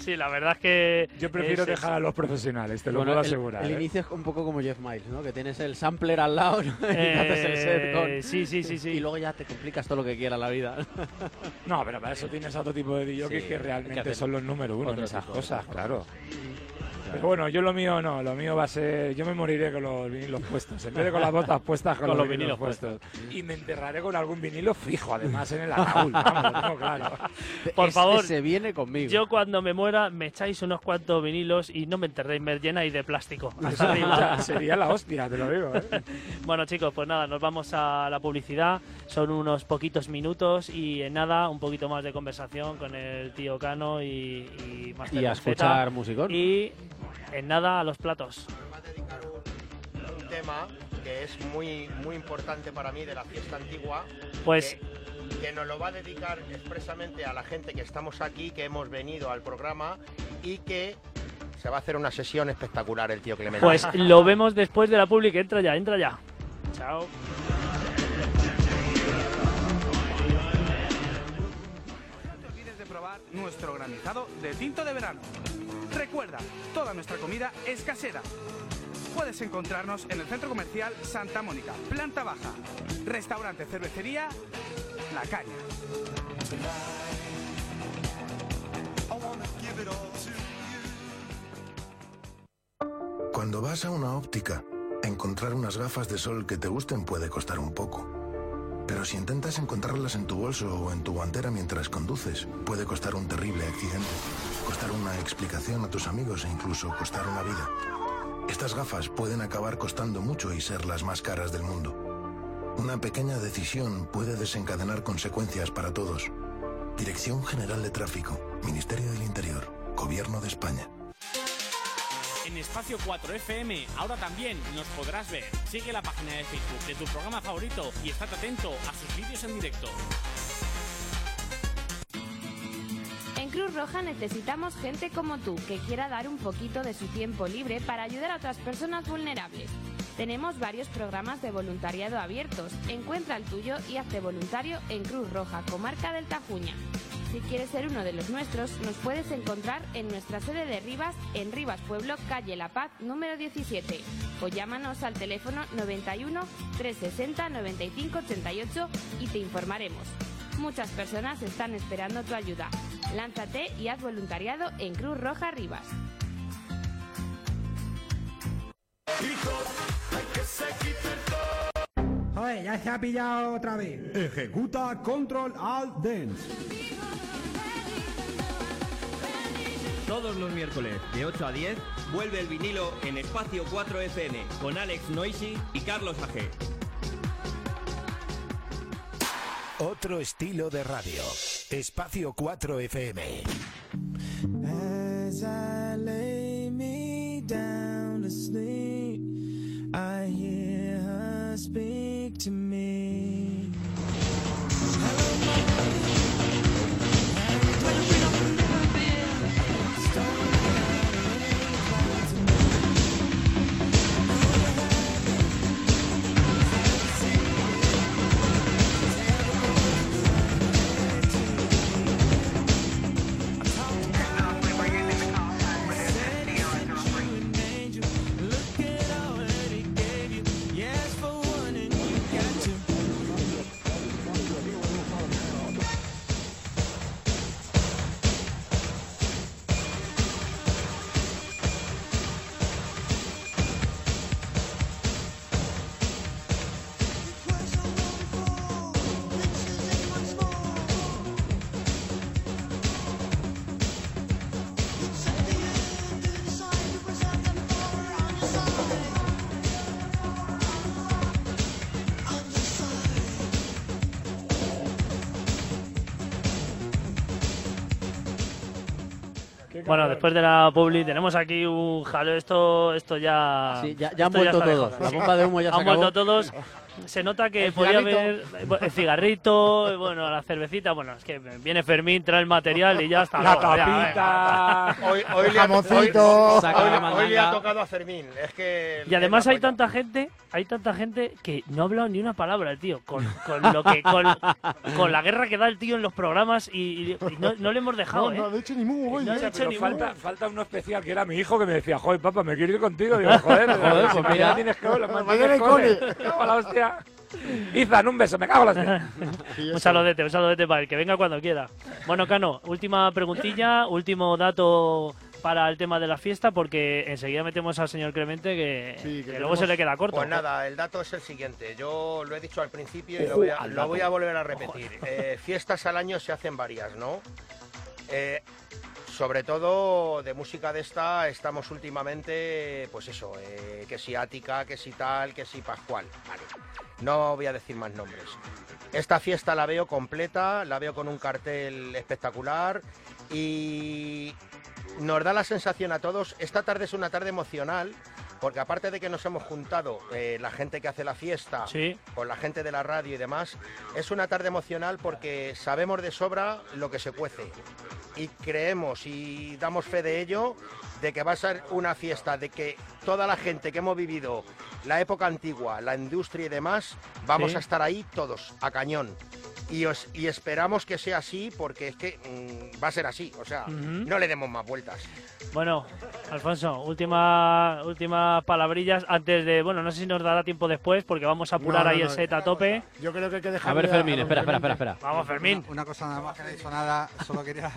Sí, la verdad es que Yo prefiero es- dejar a los profesionales, te lo Bueno, puedo el- asegurar. El, ¿eh? inicio es un poco como Jeff Miles, ¿no? Que tienes el sampler al lado ¿no? y te eh, haces el set con... sí, sí, sí, sí. Y luego ya te complicas todo lo que quiera la vida. No, pero para eso tienes a otro tipo de DJs Sí, que que realmente hacer son los número uno en esas cosas. claro. Pero bueno, yo lo mío no, lo mío va a ser, yo me moriré con los vinilos puestos, en vez de con las botas puestas, con, los, vinilos, puestos. Y me enterraré con algún vinilo fijo, además en el ataúd, vamos, lo tengo claro. Por Este favor, se viene conmigo. Yo cuando me muera me echáis unos cuantos vinilos y no me enterréis, me llenáis de plástico. hasta Eso arriba. sería la hostia, te lo digo. ¿eh? Bueno chicos, pues nada, nos vamos a la publicidad. Son unos poquitos minutos y en nada, un poquito más de conversación con el tío Cano y, y Master y a escuchar musicón. Y en nada a los platos. va a dedicar un, un tema que es muy, muy importante para mí de la fiesta antigua. Pues que, que nos lo va a dedicar expresamente a la gente que estamos aquí, que hemos venido al programa y que se va a hacer una sesión espectacular el tío Clemente. Pues lo vemos después de la publi, entra ya, entra ya. Chao. nuestro granizado de tinto de verano. Recuerda, toda nuestra comida es casera. Puedes encontrarnos en el centro comercial Santa Mónica, planta baja, restaurante cervecería La Caña. Cuando vas a una óptica, encontrar unas gafas de sol que te gusten puede costar un poco. Pero si intentas encontrarlas en tu bolso o en tu guantera mientras conduces, puede costar un terrible accidente, costar una explicación a tus amigos e incluso costar una vida. Estas gafas pueden acabar costando mucho y ser las más caras del mundo. Una pequeña decisión puede desencadenar consecuencias para todos. Dirección General de Tráfico, Ministerio del Interior, Gobierno de España. En Espacio 4 FM, ahora también nos podrás ver. Sigue la página de Facebook de tu programa favorito y estate atento a sus vídeos en directo. En Cruz Roja necesitamos gente como tú que quiera dar un poquito de su tiempo libre para ayudar a otras personas vulnerables. Tenemos varios programas de voluntariado abiertos. Encuentra el tuyo y hazte voluntario en Cruz Roja, comarca del Tajuña. Si quieres ser uno de los nuestros, nos puedes encontrar en nuestra sede de Rivas, en Rivas Pueblo, calle La Paz, número 17. O llámanos al teléfono 91 360 95 88 y te informaremos. Muchas personas están esperando tu ayuda. Lánzate y haz voluntariado en Cruz Roja Rivas. Joder, ya se ha pillado otra vez. Ejecuta Control Alt Dance. Todos los miércoles de 8 a 10 vuelve el vinilo en Espacio 4 FM con Alex Noisy y Carlos Aje. Otro estilo de radio. Espacio 4 FM. As I lay me down to sleep, I hear speak to me. Bueno, después de la publi tenemos aquí un jaleo. Esto, esto ya. Sí, ya- ya han esto vuelto todos. La bomba de humo ya se Han vuelto acabó. todos. Se nota que El podía cigarrito. haber el cigarrito, bueno, la cervecita. Bueno, es que viene Fermín, trae el material y ya está. La tapita. Hoy, hoy le ha, Jamoncito. hoy- hoy- hoy le ha tocado a Fermín. Es que Y además hay tanta gente, hay tanta gente que no ha hablado ni una palabra el tío, con, con lo que, con, con la guerra que da el tío en los programas y, y- no, no le hemos dejado, No, ¿eh? no ha dicho ni mu, oye. No ha Pero dicho ni falta, mu. falta uno especial que era mi hijo que me decía, joder, papá, me quiero ir contigo. Digo, joder, Joder, pues mira. tienes que lo Mañana hay cole. Cago en la hostia. Izan, un beso, me cago en la. Un saludete, un saludete para el que venga cuando quiera. Bueno, Cano, última preguntilla, último dato para el tema de la fiesta, porque enseguida metemos al señor Clemente que, que luego tenemos- se le queda corto. Pues nada, el dato es el siguiente. Yo lo he dicho al principio y lo a, voy a volver a repetir. Eh, fiestas al año se hacen varias, ¿no? Eh, sobre todo de música de esta estamos últimamente, pues eso, eh, que si Ática, que si tal, que si Pascual. Vale. No voy a decir más nombres. Esta fiesta la veo completa, la veo con un cartel espectacular y nos da la sensación a todos, esta tarde es una tarde emocional, porque aparte de que nos hemos juntado eh, la gente que hace la fiesta Sí. con la gente de la radio y demás, es una tarde emocional porque sabemos de sobra lo que se cuece y creemos y damos fe de ello de que va a ser una fiesta, de que toda la gente que hemos vivido la época antigua, la industria y demás, vamos Sí. a estar ahí todos, a cañón. Y, os, y esperamos que sea así porque es que mm, va a ser así. O sea, no le demos más vueltas. Bueno, Alfonso, última, últimas palabrillas antes de. Bueno, no sé si nos dará tiempo después porque vamos a apurar No, no, ahí no. el set a tope. Yo creo que hay que dejar. A ver, Fermín, espera, espera, espera, espera. Vamos, Fermín. Una, una cosa nada más que no he dicho nada, solo quería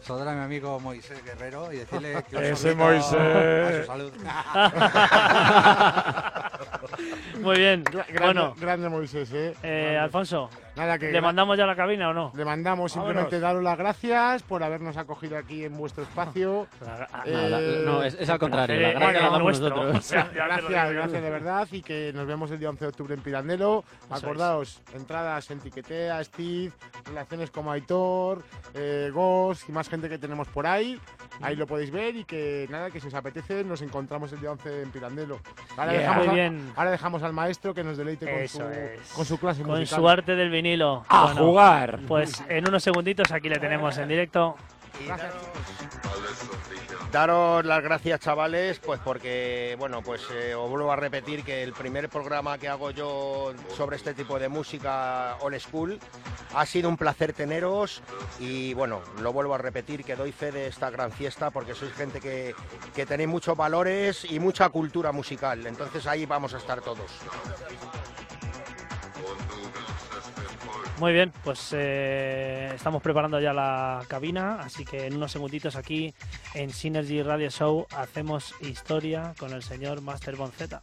saludar a mi amigo Moisés Guerrero y decirle que Ese Moisés. a su salud. Muy bien. Grande, Bueno, grande Moisés, ¿eh? eh, Grande. Alfonso, Nada que ¿le mandamos ya a la cabina o no? Le mandamos simplemente daros las gracias por habernos acogido aquí en vuestro espacio. No, la- no, es- es al contrario, la Eh, gracia bueno, nosotros. O sea, gracias, gracias de verdad y que nos vemos el día 11 de octubre en Pirandello. Eso Acordaos, entradas en Tiquetea, Steve, relaciones como Aitor, eh, Ghost y más gente que tenemos por ahí. Ahí lo podéis ver y que nada, que si os apetece nos encontramos el día 11 en Pirandello. Ahora, Yeah. dejamos, Muy a- bien. ahora dejamos al maestro que nos deleite con, Eso su, es. con su clase Con musical. su arte del vinilo. ¡A jugar! Pues en unos segunditos aquí le tenemos en directo. Daros las gracias, chavales, pues porque, bueno, pues eh, os vuelvo a repetir que el primer programa que hago yo sobre este tipo de música old school ha sido un placer teneros y, bueno, lo vuelvo a repetir que doy fe de esta gran fiesta porque sois gente que, que tenéis muchos valores y mucha cultura musical, entonces ahí vamos a estar todos. Muy bien, pues eh, estamos preparando ya la cabina, así que en unos segunditos aquí en Synergy Radio Show hacemos historia con el señor Master Bonzeta.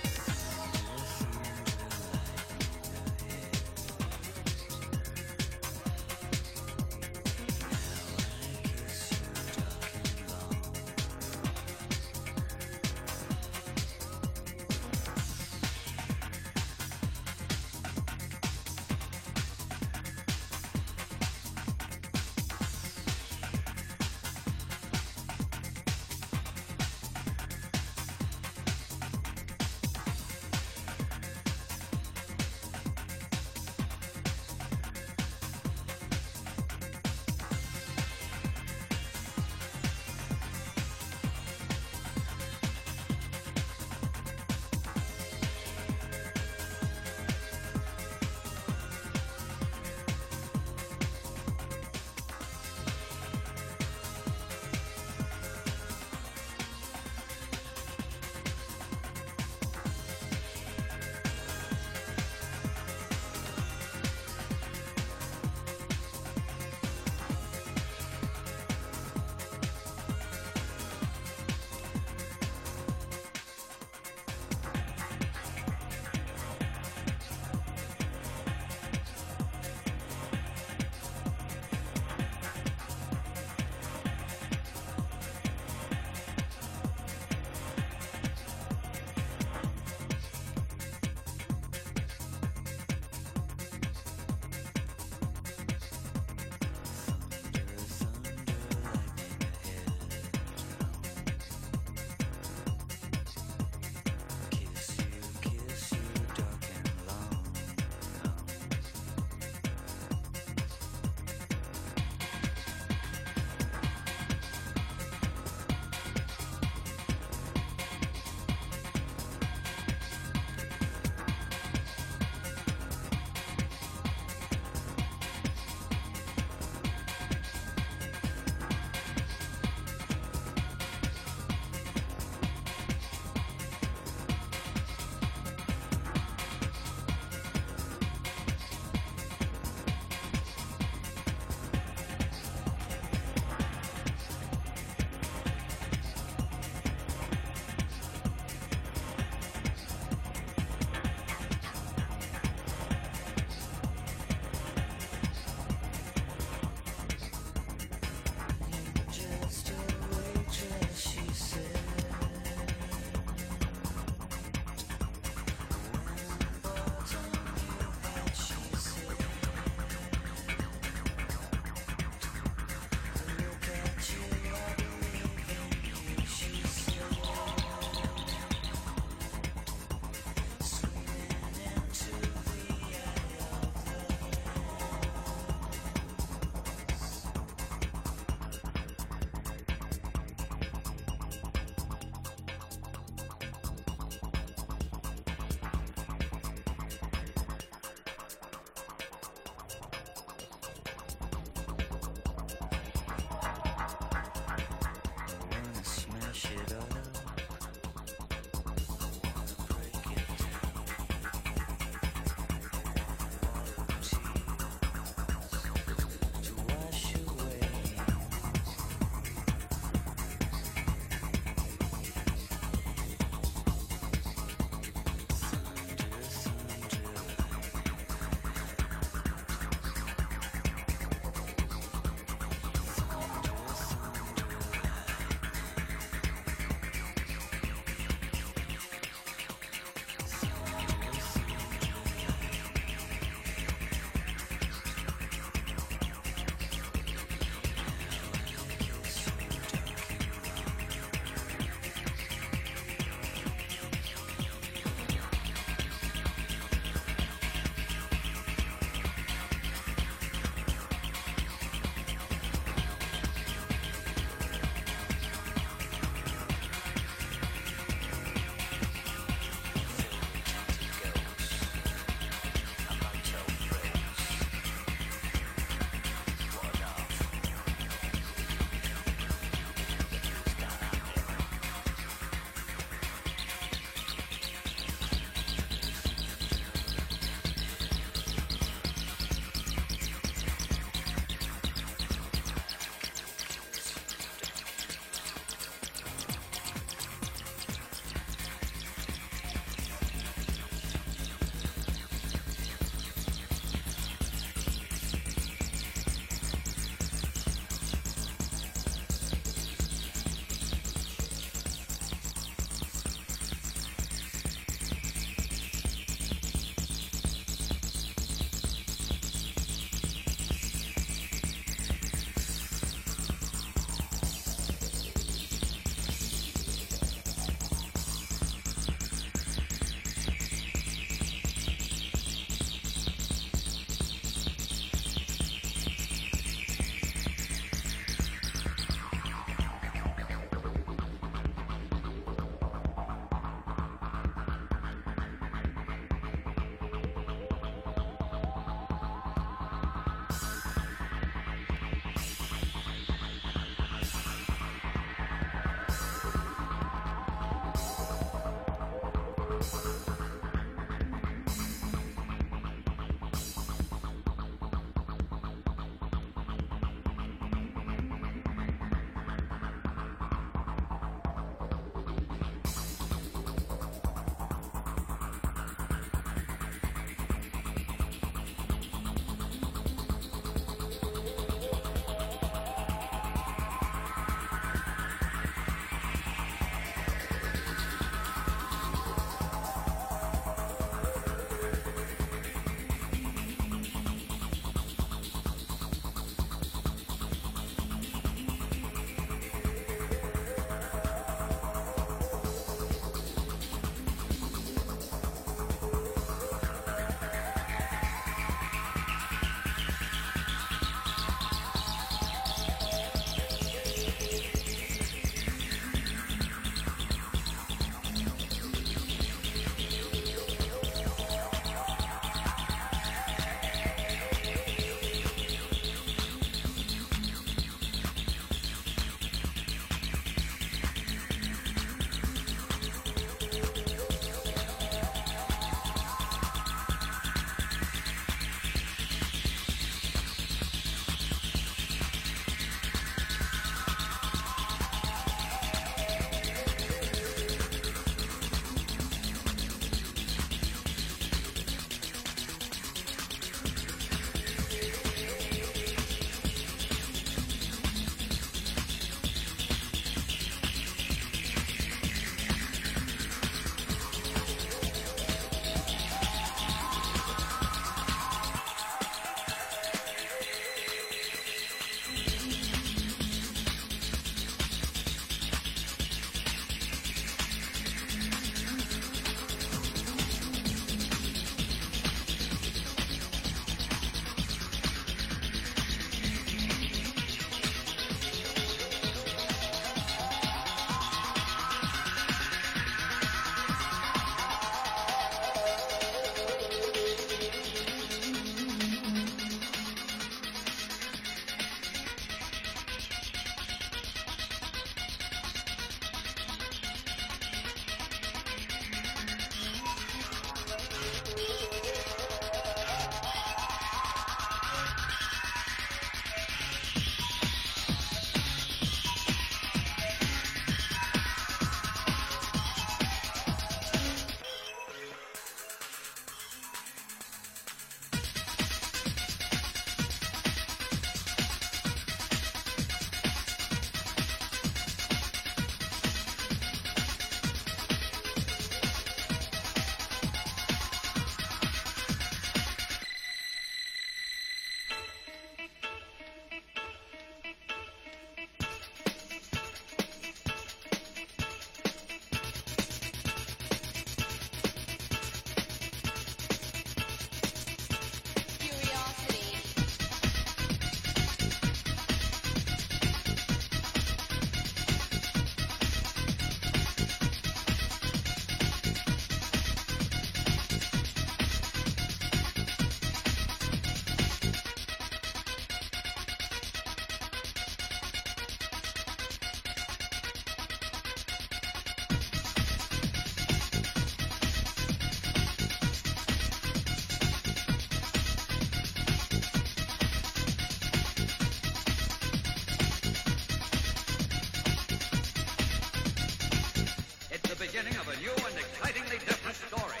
Beginning of a new and excitingly different story.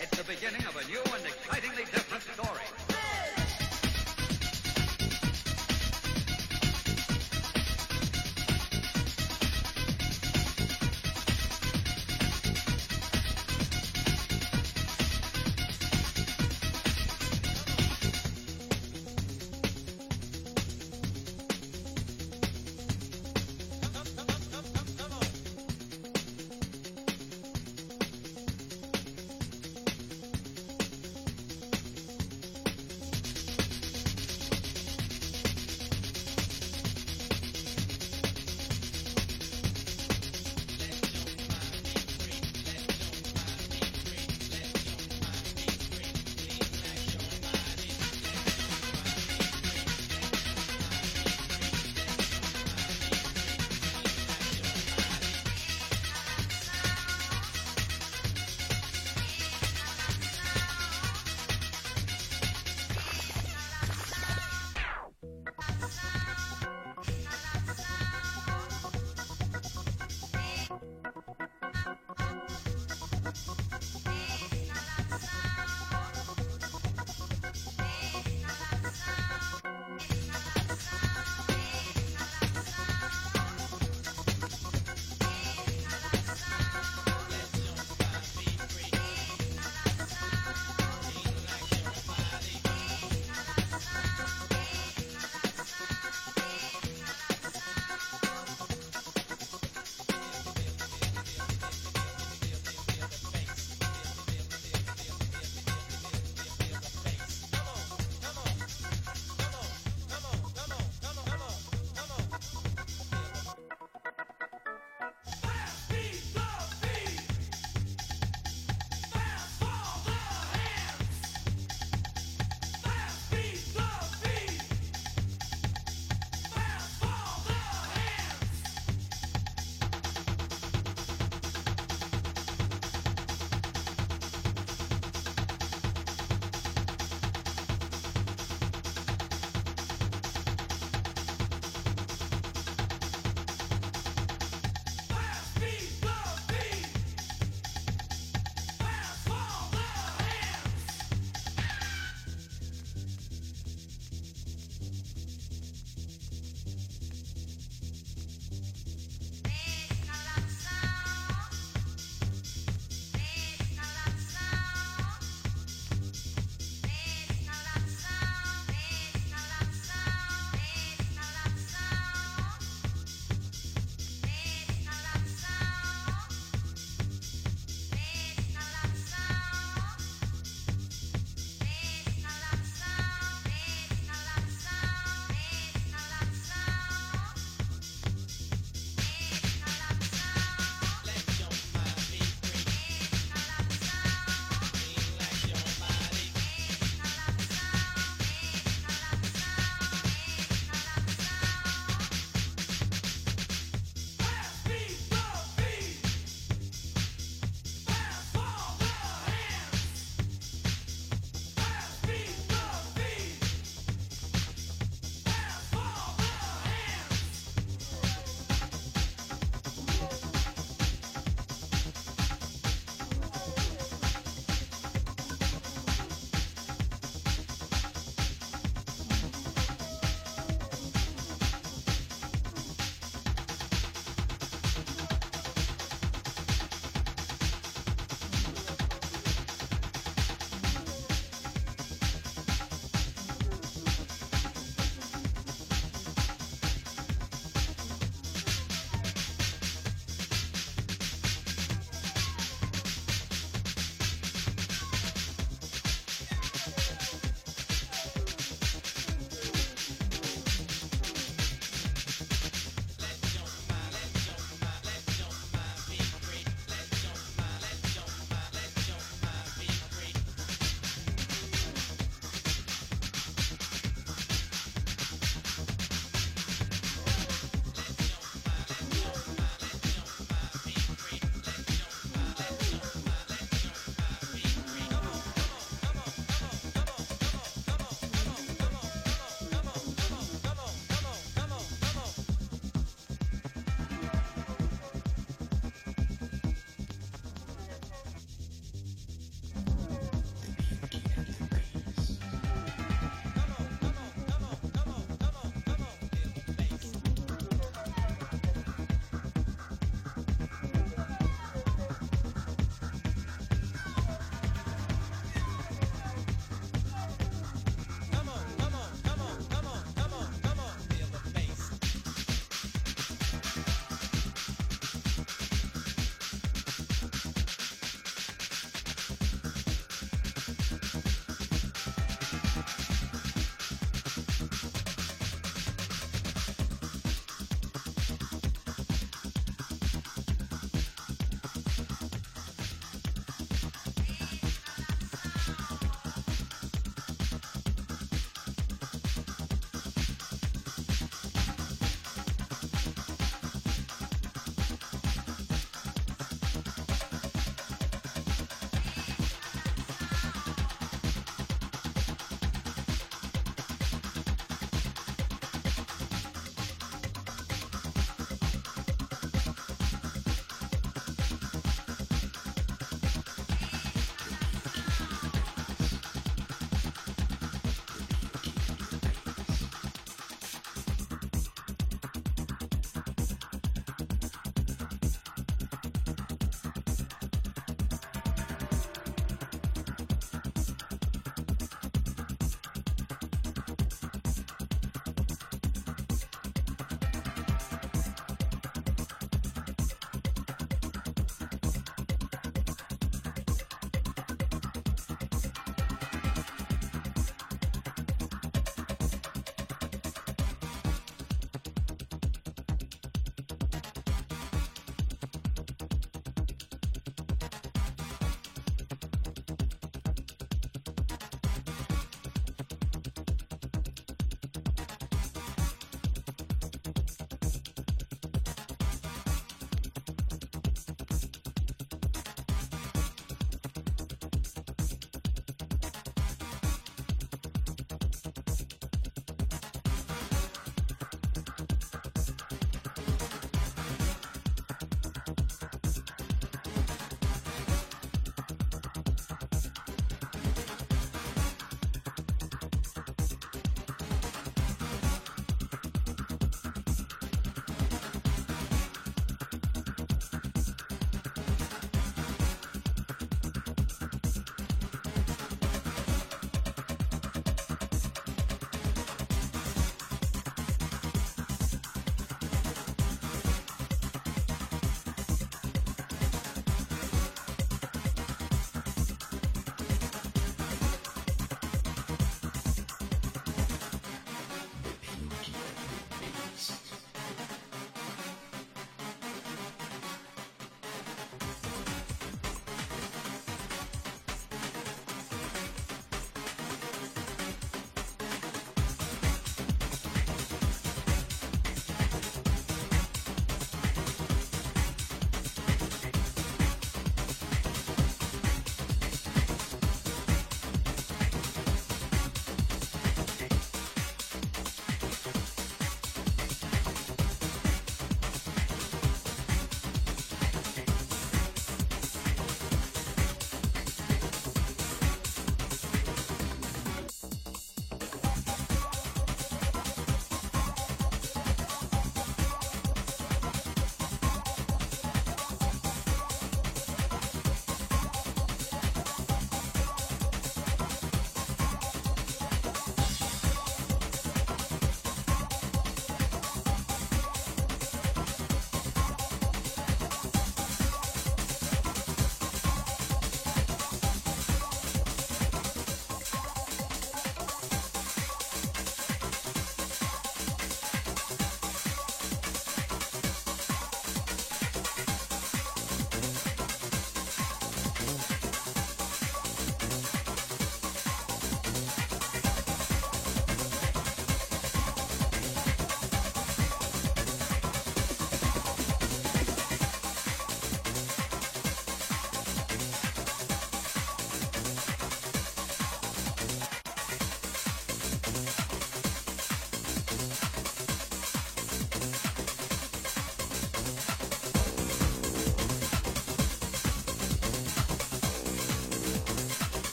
It's the beginning of a new and excitingly different story.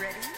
Ready?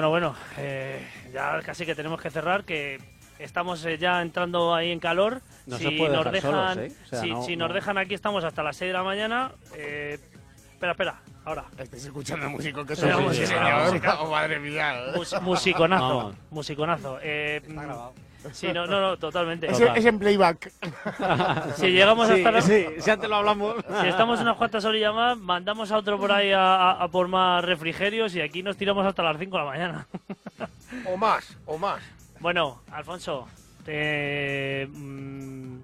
Bueno, bueno, eh, ya casi que tenemos que cerrar, que estamos eh, ya entrando ahí en calor. No si se puede nos dejan, solos, ¿eh? O sea, si, no- si nos no. dejan aquí estamos hasta las 6 de la mañana. Eh, espera, espera, ahora. Estáis escuchando músico que soy, sí, sí, señor. Oh, madre mía. Mus- musiconazo, Vamos. musiconazo. Eh, Sí, no, no, no, totalmente. Es, es en playback. Si llegamos Sí, hasta las... sí, si antes lo hablamos. Si estamos unas cuantas horillas más, mandamos a otro por ahí a, a- a por más refrigerios y aquí nos tiramos hasta las 5 de la mañana. O más, o más. Bueno, Alfonso, te- mm,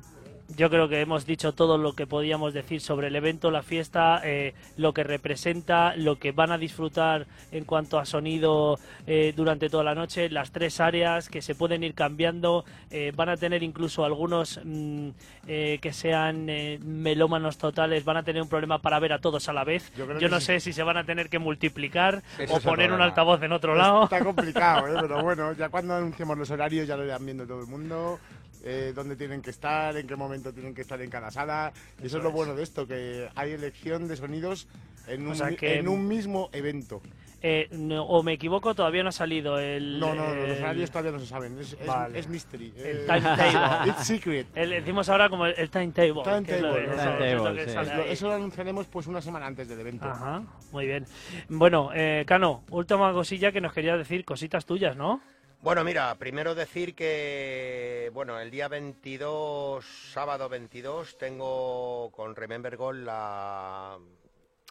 yo creo que hemos dicho todo lo que podíamos decir sobre el evento, la fiesta, eh, lo que representa, lo que van a disfrutar en cuanto a sonido eh, durante toda la noche, las tres áreas que se pueden ir cambiando, eh, van a tener incluso algunos mm, eh, que sean eh, melómanos totales, van a tener un problema para ver a todos a la vez. Yo Yo, no sí. sé si se van a tener que multiplicar o poner un altavoz en otro lado. Está complicado, pero bueno, ya cuando anunciemos los horarios ya lo irán viendo todo el mundo, eh, dónde tienen que estar, en qué momento tienen que estar en cada sala. Y eso, Eso es lo bueno de esto, que hay elección de sonidos en O un, sea mi- que- en un mismo evento. Eh, no, o me equivoco, todavía no ha salido el. No, no, no, los el- horarios todavía no se saben, es, Vale. es mystery. El eh, timetable. It's secret. El- decimos ahora como el, el timetable. Timetable, eso lo anunciaremos pues una semana antes del evento. Ajá, muy bien. Bueno, eh, Cano, última cosilla que nos querías decir, cositas tuyas, ¿no? Bueno, mira, primero decir que, bueno, el día 22, sábado 22, tengo con Remember Gold la,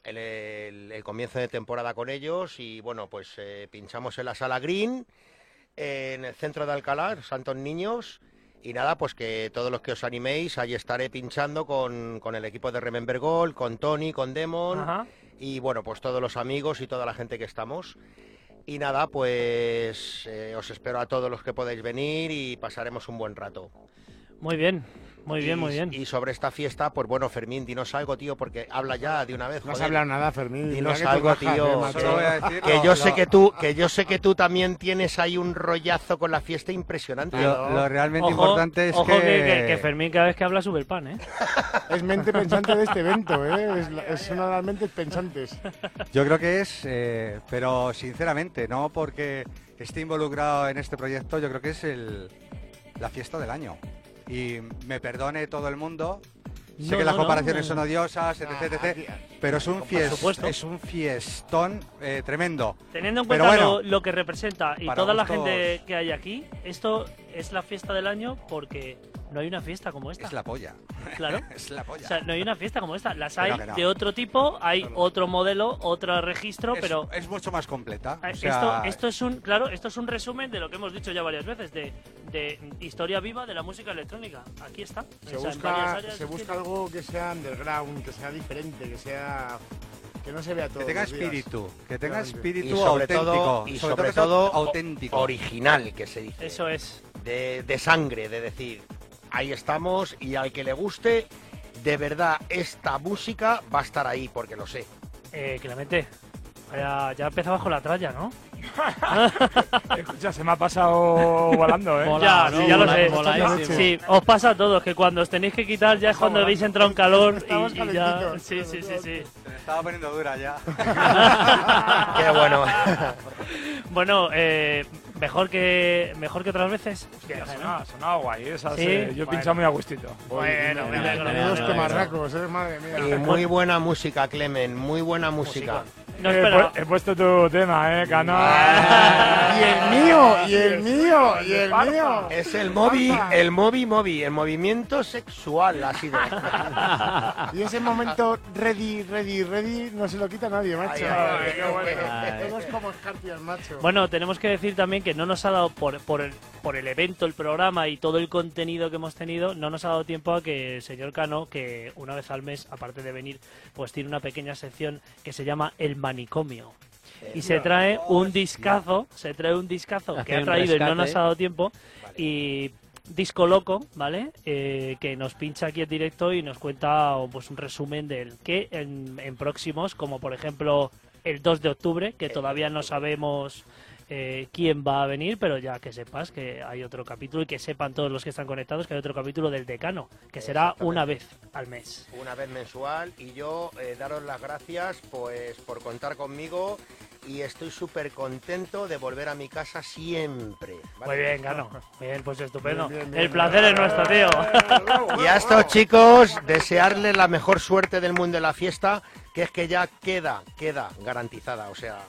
el, el- el comienzo de temporada con ellos y, bueno, pues eh, pinchamos en la sala Green, eh, en el centro de Alcalá, Santos Niños, y nada, pues que todos los que os animéis, ahí estaré pinchando con, con el equipo de Remember Gold, con Tony, con Demon, Ajá. y, bueno, pues todos los amigos y toda la gente que estamos. Y nada, pues eh, os espero a todos los que podáis venir y pasaremos un buen rato. Muy bien, muy bien, Y- muy bien. Y sobre esta fiesta, pues bueno, Fermín, dinos algo, tío, porque habla ya de una vez. No has hablado nada, Fermín. Dinos algo, bajas, tío. eh, macho. que- Solo voy a decir que lo- yo lo- sé que tú, que yo sé que tú también tienes ahí un rollazo con la fiesta impresionante. Lo- ¿no? lo realmente Ojo, importante es ojo que... que... que- que Fermín cada vez que habla sube el pan, ¿eh? Es mente pensante de este evento, ¿eh? Es, la- es una de las mentes pensantes. Yo creo que es, eh, pero sinceramente, no porque esté involucrado en este proyecto, yo creo que es el, la fiesta del año. Y me perdone todo el mundo, sé No, que las no, comparaciones no. son odiosas, etc, Ah, etc, aquí- pero es un, Por fies- supuesto. es un fiestón eh, tremendo. Teniendo en cuenta bueno, lo, lo que representa y toda la gente que hay aquí, esto es la fiesta del año porque no hay una fiesta como esta. Es la polla. Claro. es la polla. O sea, no hay una fiesta como esta. Las hay no, que no. de otro tipo, hay otro modelo, otro registro, Es- pero es mucho más completa. O sea, esto, esto es un, claro, esto es un resumen de lo que hemos dicho ya varias veces, de, de historia viva de la música electrónica. Aquí está. Se O sea, busca, se busca algo que sea underground, que sea diferente, que sea. Que no se vea todo. que tenga espíritu, que tenga espíritu y sobre auténtico, todo, y sobre todo auténtico. original, que se dice. Eso es. De, de sangre, de decir, ahí estamos y al que le guste, de verdad, esta música va a estar ahí, porque lo sé. Eh, Clemente, ya, ya empezabas con la tralla, ¿no? Escucha, se me ha pasado volando, ¿eh? ya, sí, ya lo sé. Sí, os pasa a todos, que cuando os tenéis que quitar ya es cuando habéis entrado en calor y, y ya... Sí, sí, sí, sí. Se me estaba poniendo dura ya. Qué bueno. bueno, eh, mejor que mejor que otras veces. Hostia, sonaba, sonaba guay, esas, Sí. eh, yo he Bueno. pinchado muy a gustito. Bueno, bueno, bueno, bueno, eh, madre mía. Y muy buena música, Clemen, muy buena música. No he, esperaba. pu- he puesto tu tema, eh, Cano. Y el mío, y el mío, y el mío. Es el movi, el movi movi, el movimiento sexual ha sido. Y ese momento ready, ready, ready no se lo quita nadie, macho. Ay, ay, ay, qué bueno. Todos como escarpias, macho. Bueno, tenemos que decir también que no nos ha dado por, por, el, por el evento, el programa y todo el contenido que hemos tenido, no nos ha dado tiempo a que el señor Cano, que una vez al mes, aparte de venir, pues tiene una pequeña sección que se llama El Manicomio. Y se trae un discazo, se trae un discazo que ha traído y no nos ha dado tiempo. Y Disco Loco, ¿vale? Eh, que nos pincha aquí en directo y nos cuenta pues, un resumen del que en, en próximos, como por ejemplo el 2 de octubre, que todavía no sabemos eh, quién va a venir, pero ya que sepas que hay otro capítulo y que sepan todos los que están conectados que hay otro capítulo del decano, que será una vez al mes. Una vez mensual y yo eh, daros las gracias pues por contar conmigo y estoy súper contento de volver a mi casa siempre. ¿vale? Muy bien, Gano. Bien, pues estupendo. Bien, bien, bien. El placer es nuestro, tío. Y a estos chicos, desearles la mejor suerte del mundo de la fiesta, que es que ya queda, queda garantizada. O sea,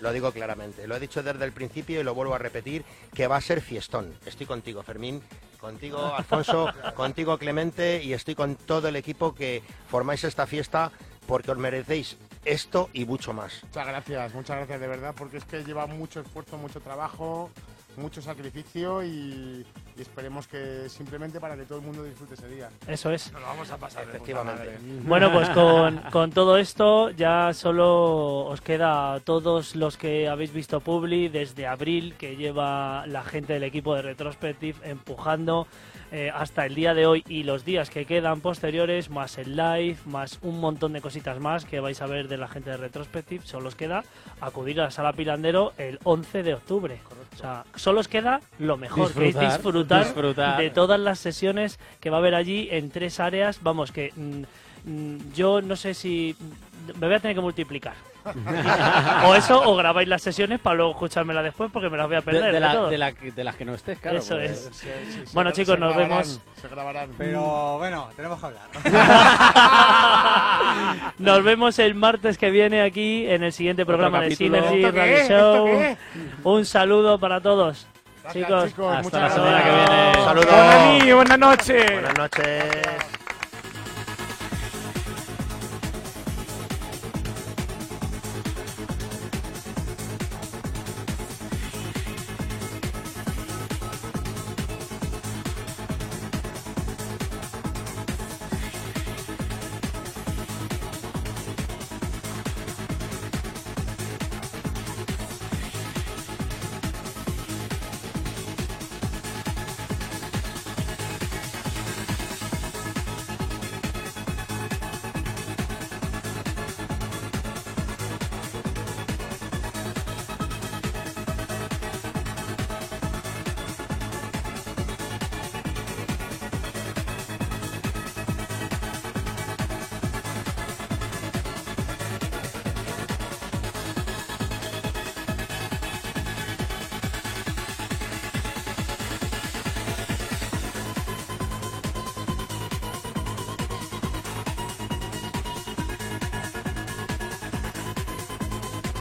lo digo claramente. Lo he dicho desde el principio y lo vuelvo a repetir, que va a ser fiestón. Estoy contigo, Fermín. Contigo, Alfonso, contigo, Clemente, y estoy con todo el equipo que formáis esta fiesta porque os merecéis esto y mucho más. Muchas gracias, muchas gracias de verdad, porque es que lleva mucho esfuerzo, mucho trabajo, mucho sacrificio y, y esperemos que simplemente para que todo el mundo disfrute ese día. Eso es. Nos lo vamos a pasar Efectivamente. Bueno, pues con, con todo esto ya solo os queda a todos los que habéis visto Publi desde abril, que lleva la gente del equipo de Retrospective empujando eh, hasta el día de hoy y los días que quedan posteriores, más el live, más un montón de cositas más que vais a ver de la gente de Retrospective. Solo os queda acudir a la sala Pilandero el 11 de octubre. O sea, solo os queda lo mejor, que es Disfrutar, disfrutar, disfrutar. de todas las sesiones que va a haber allí en tres áreas. Vamos, que mm, mm, yo no sé si me voy a tener que multiplicar. O eso, o grabáis las sesiones para luego escuchármelas después porque me las voy a De, perder. de de la- de la de las que no estés, claro. Eso pues. es. Sí, sí, Bueno, se- chicos, se nos grabarán, vemos. Se grabarán. Pero bueno, tenemos que hablar. Nos vemos el martes que viene aquí en el siguiente programa de. Synergy ¿Esto qué Radio Show. Un saludo para todos. Gracias, chicos, chicos, hasta la gracias. semana que viene. Saludos. Buenas noches. Buenas noches.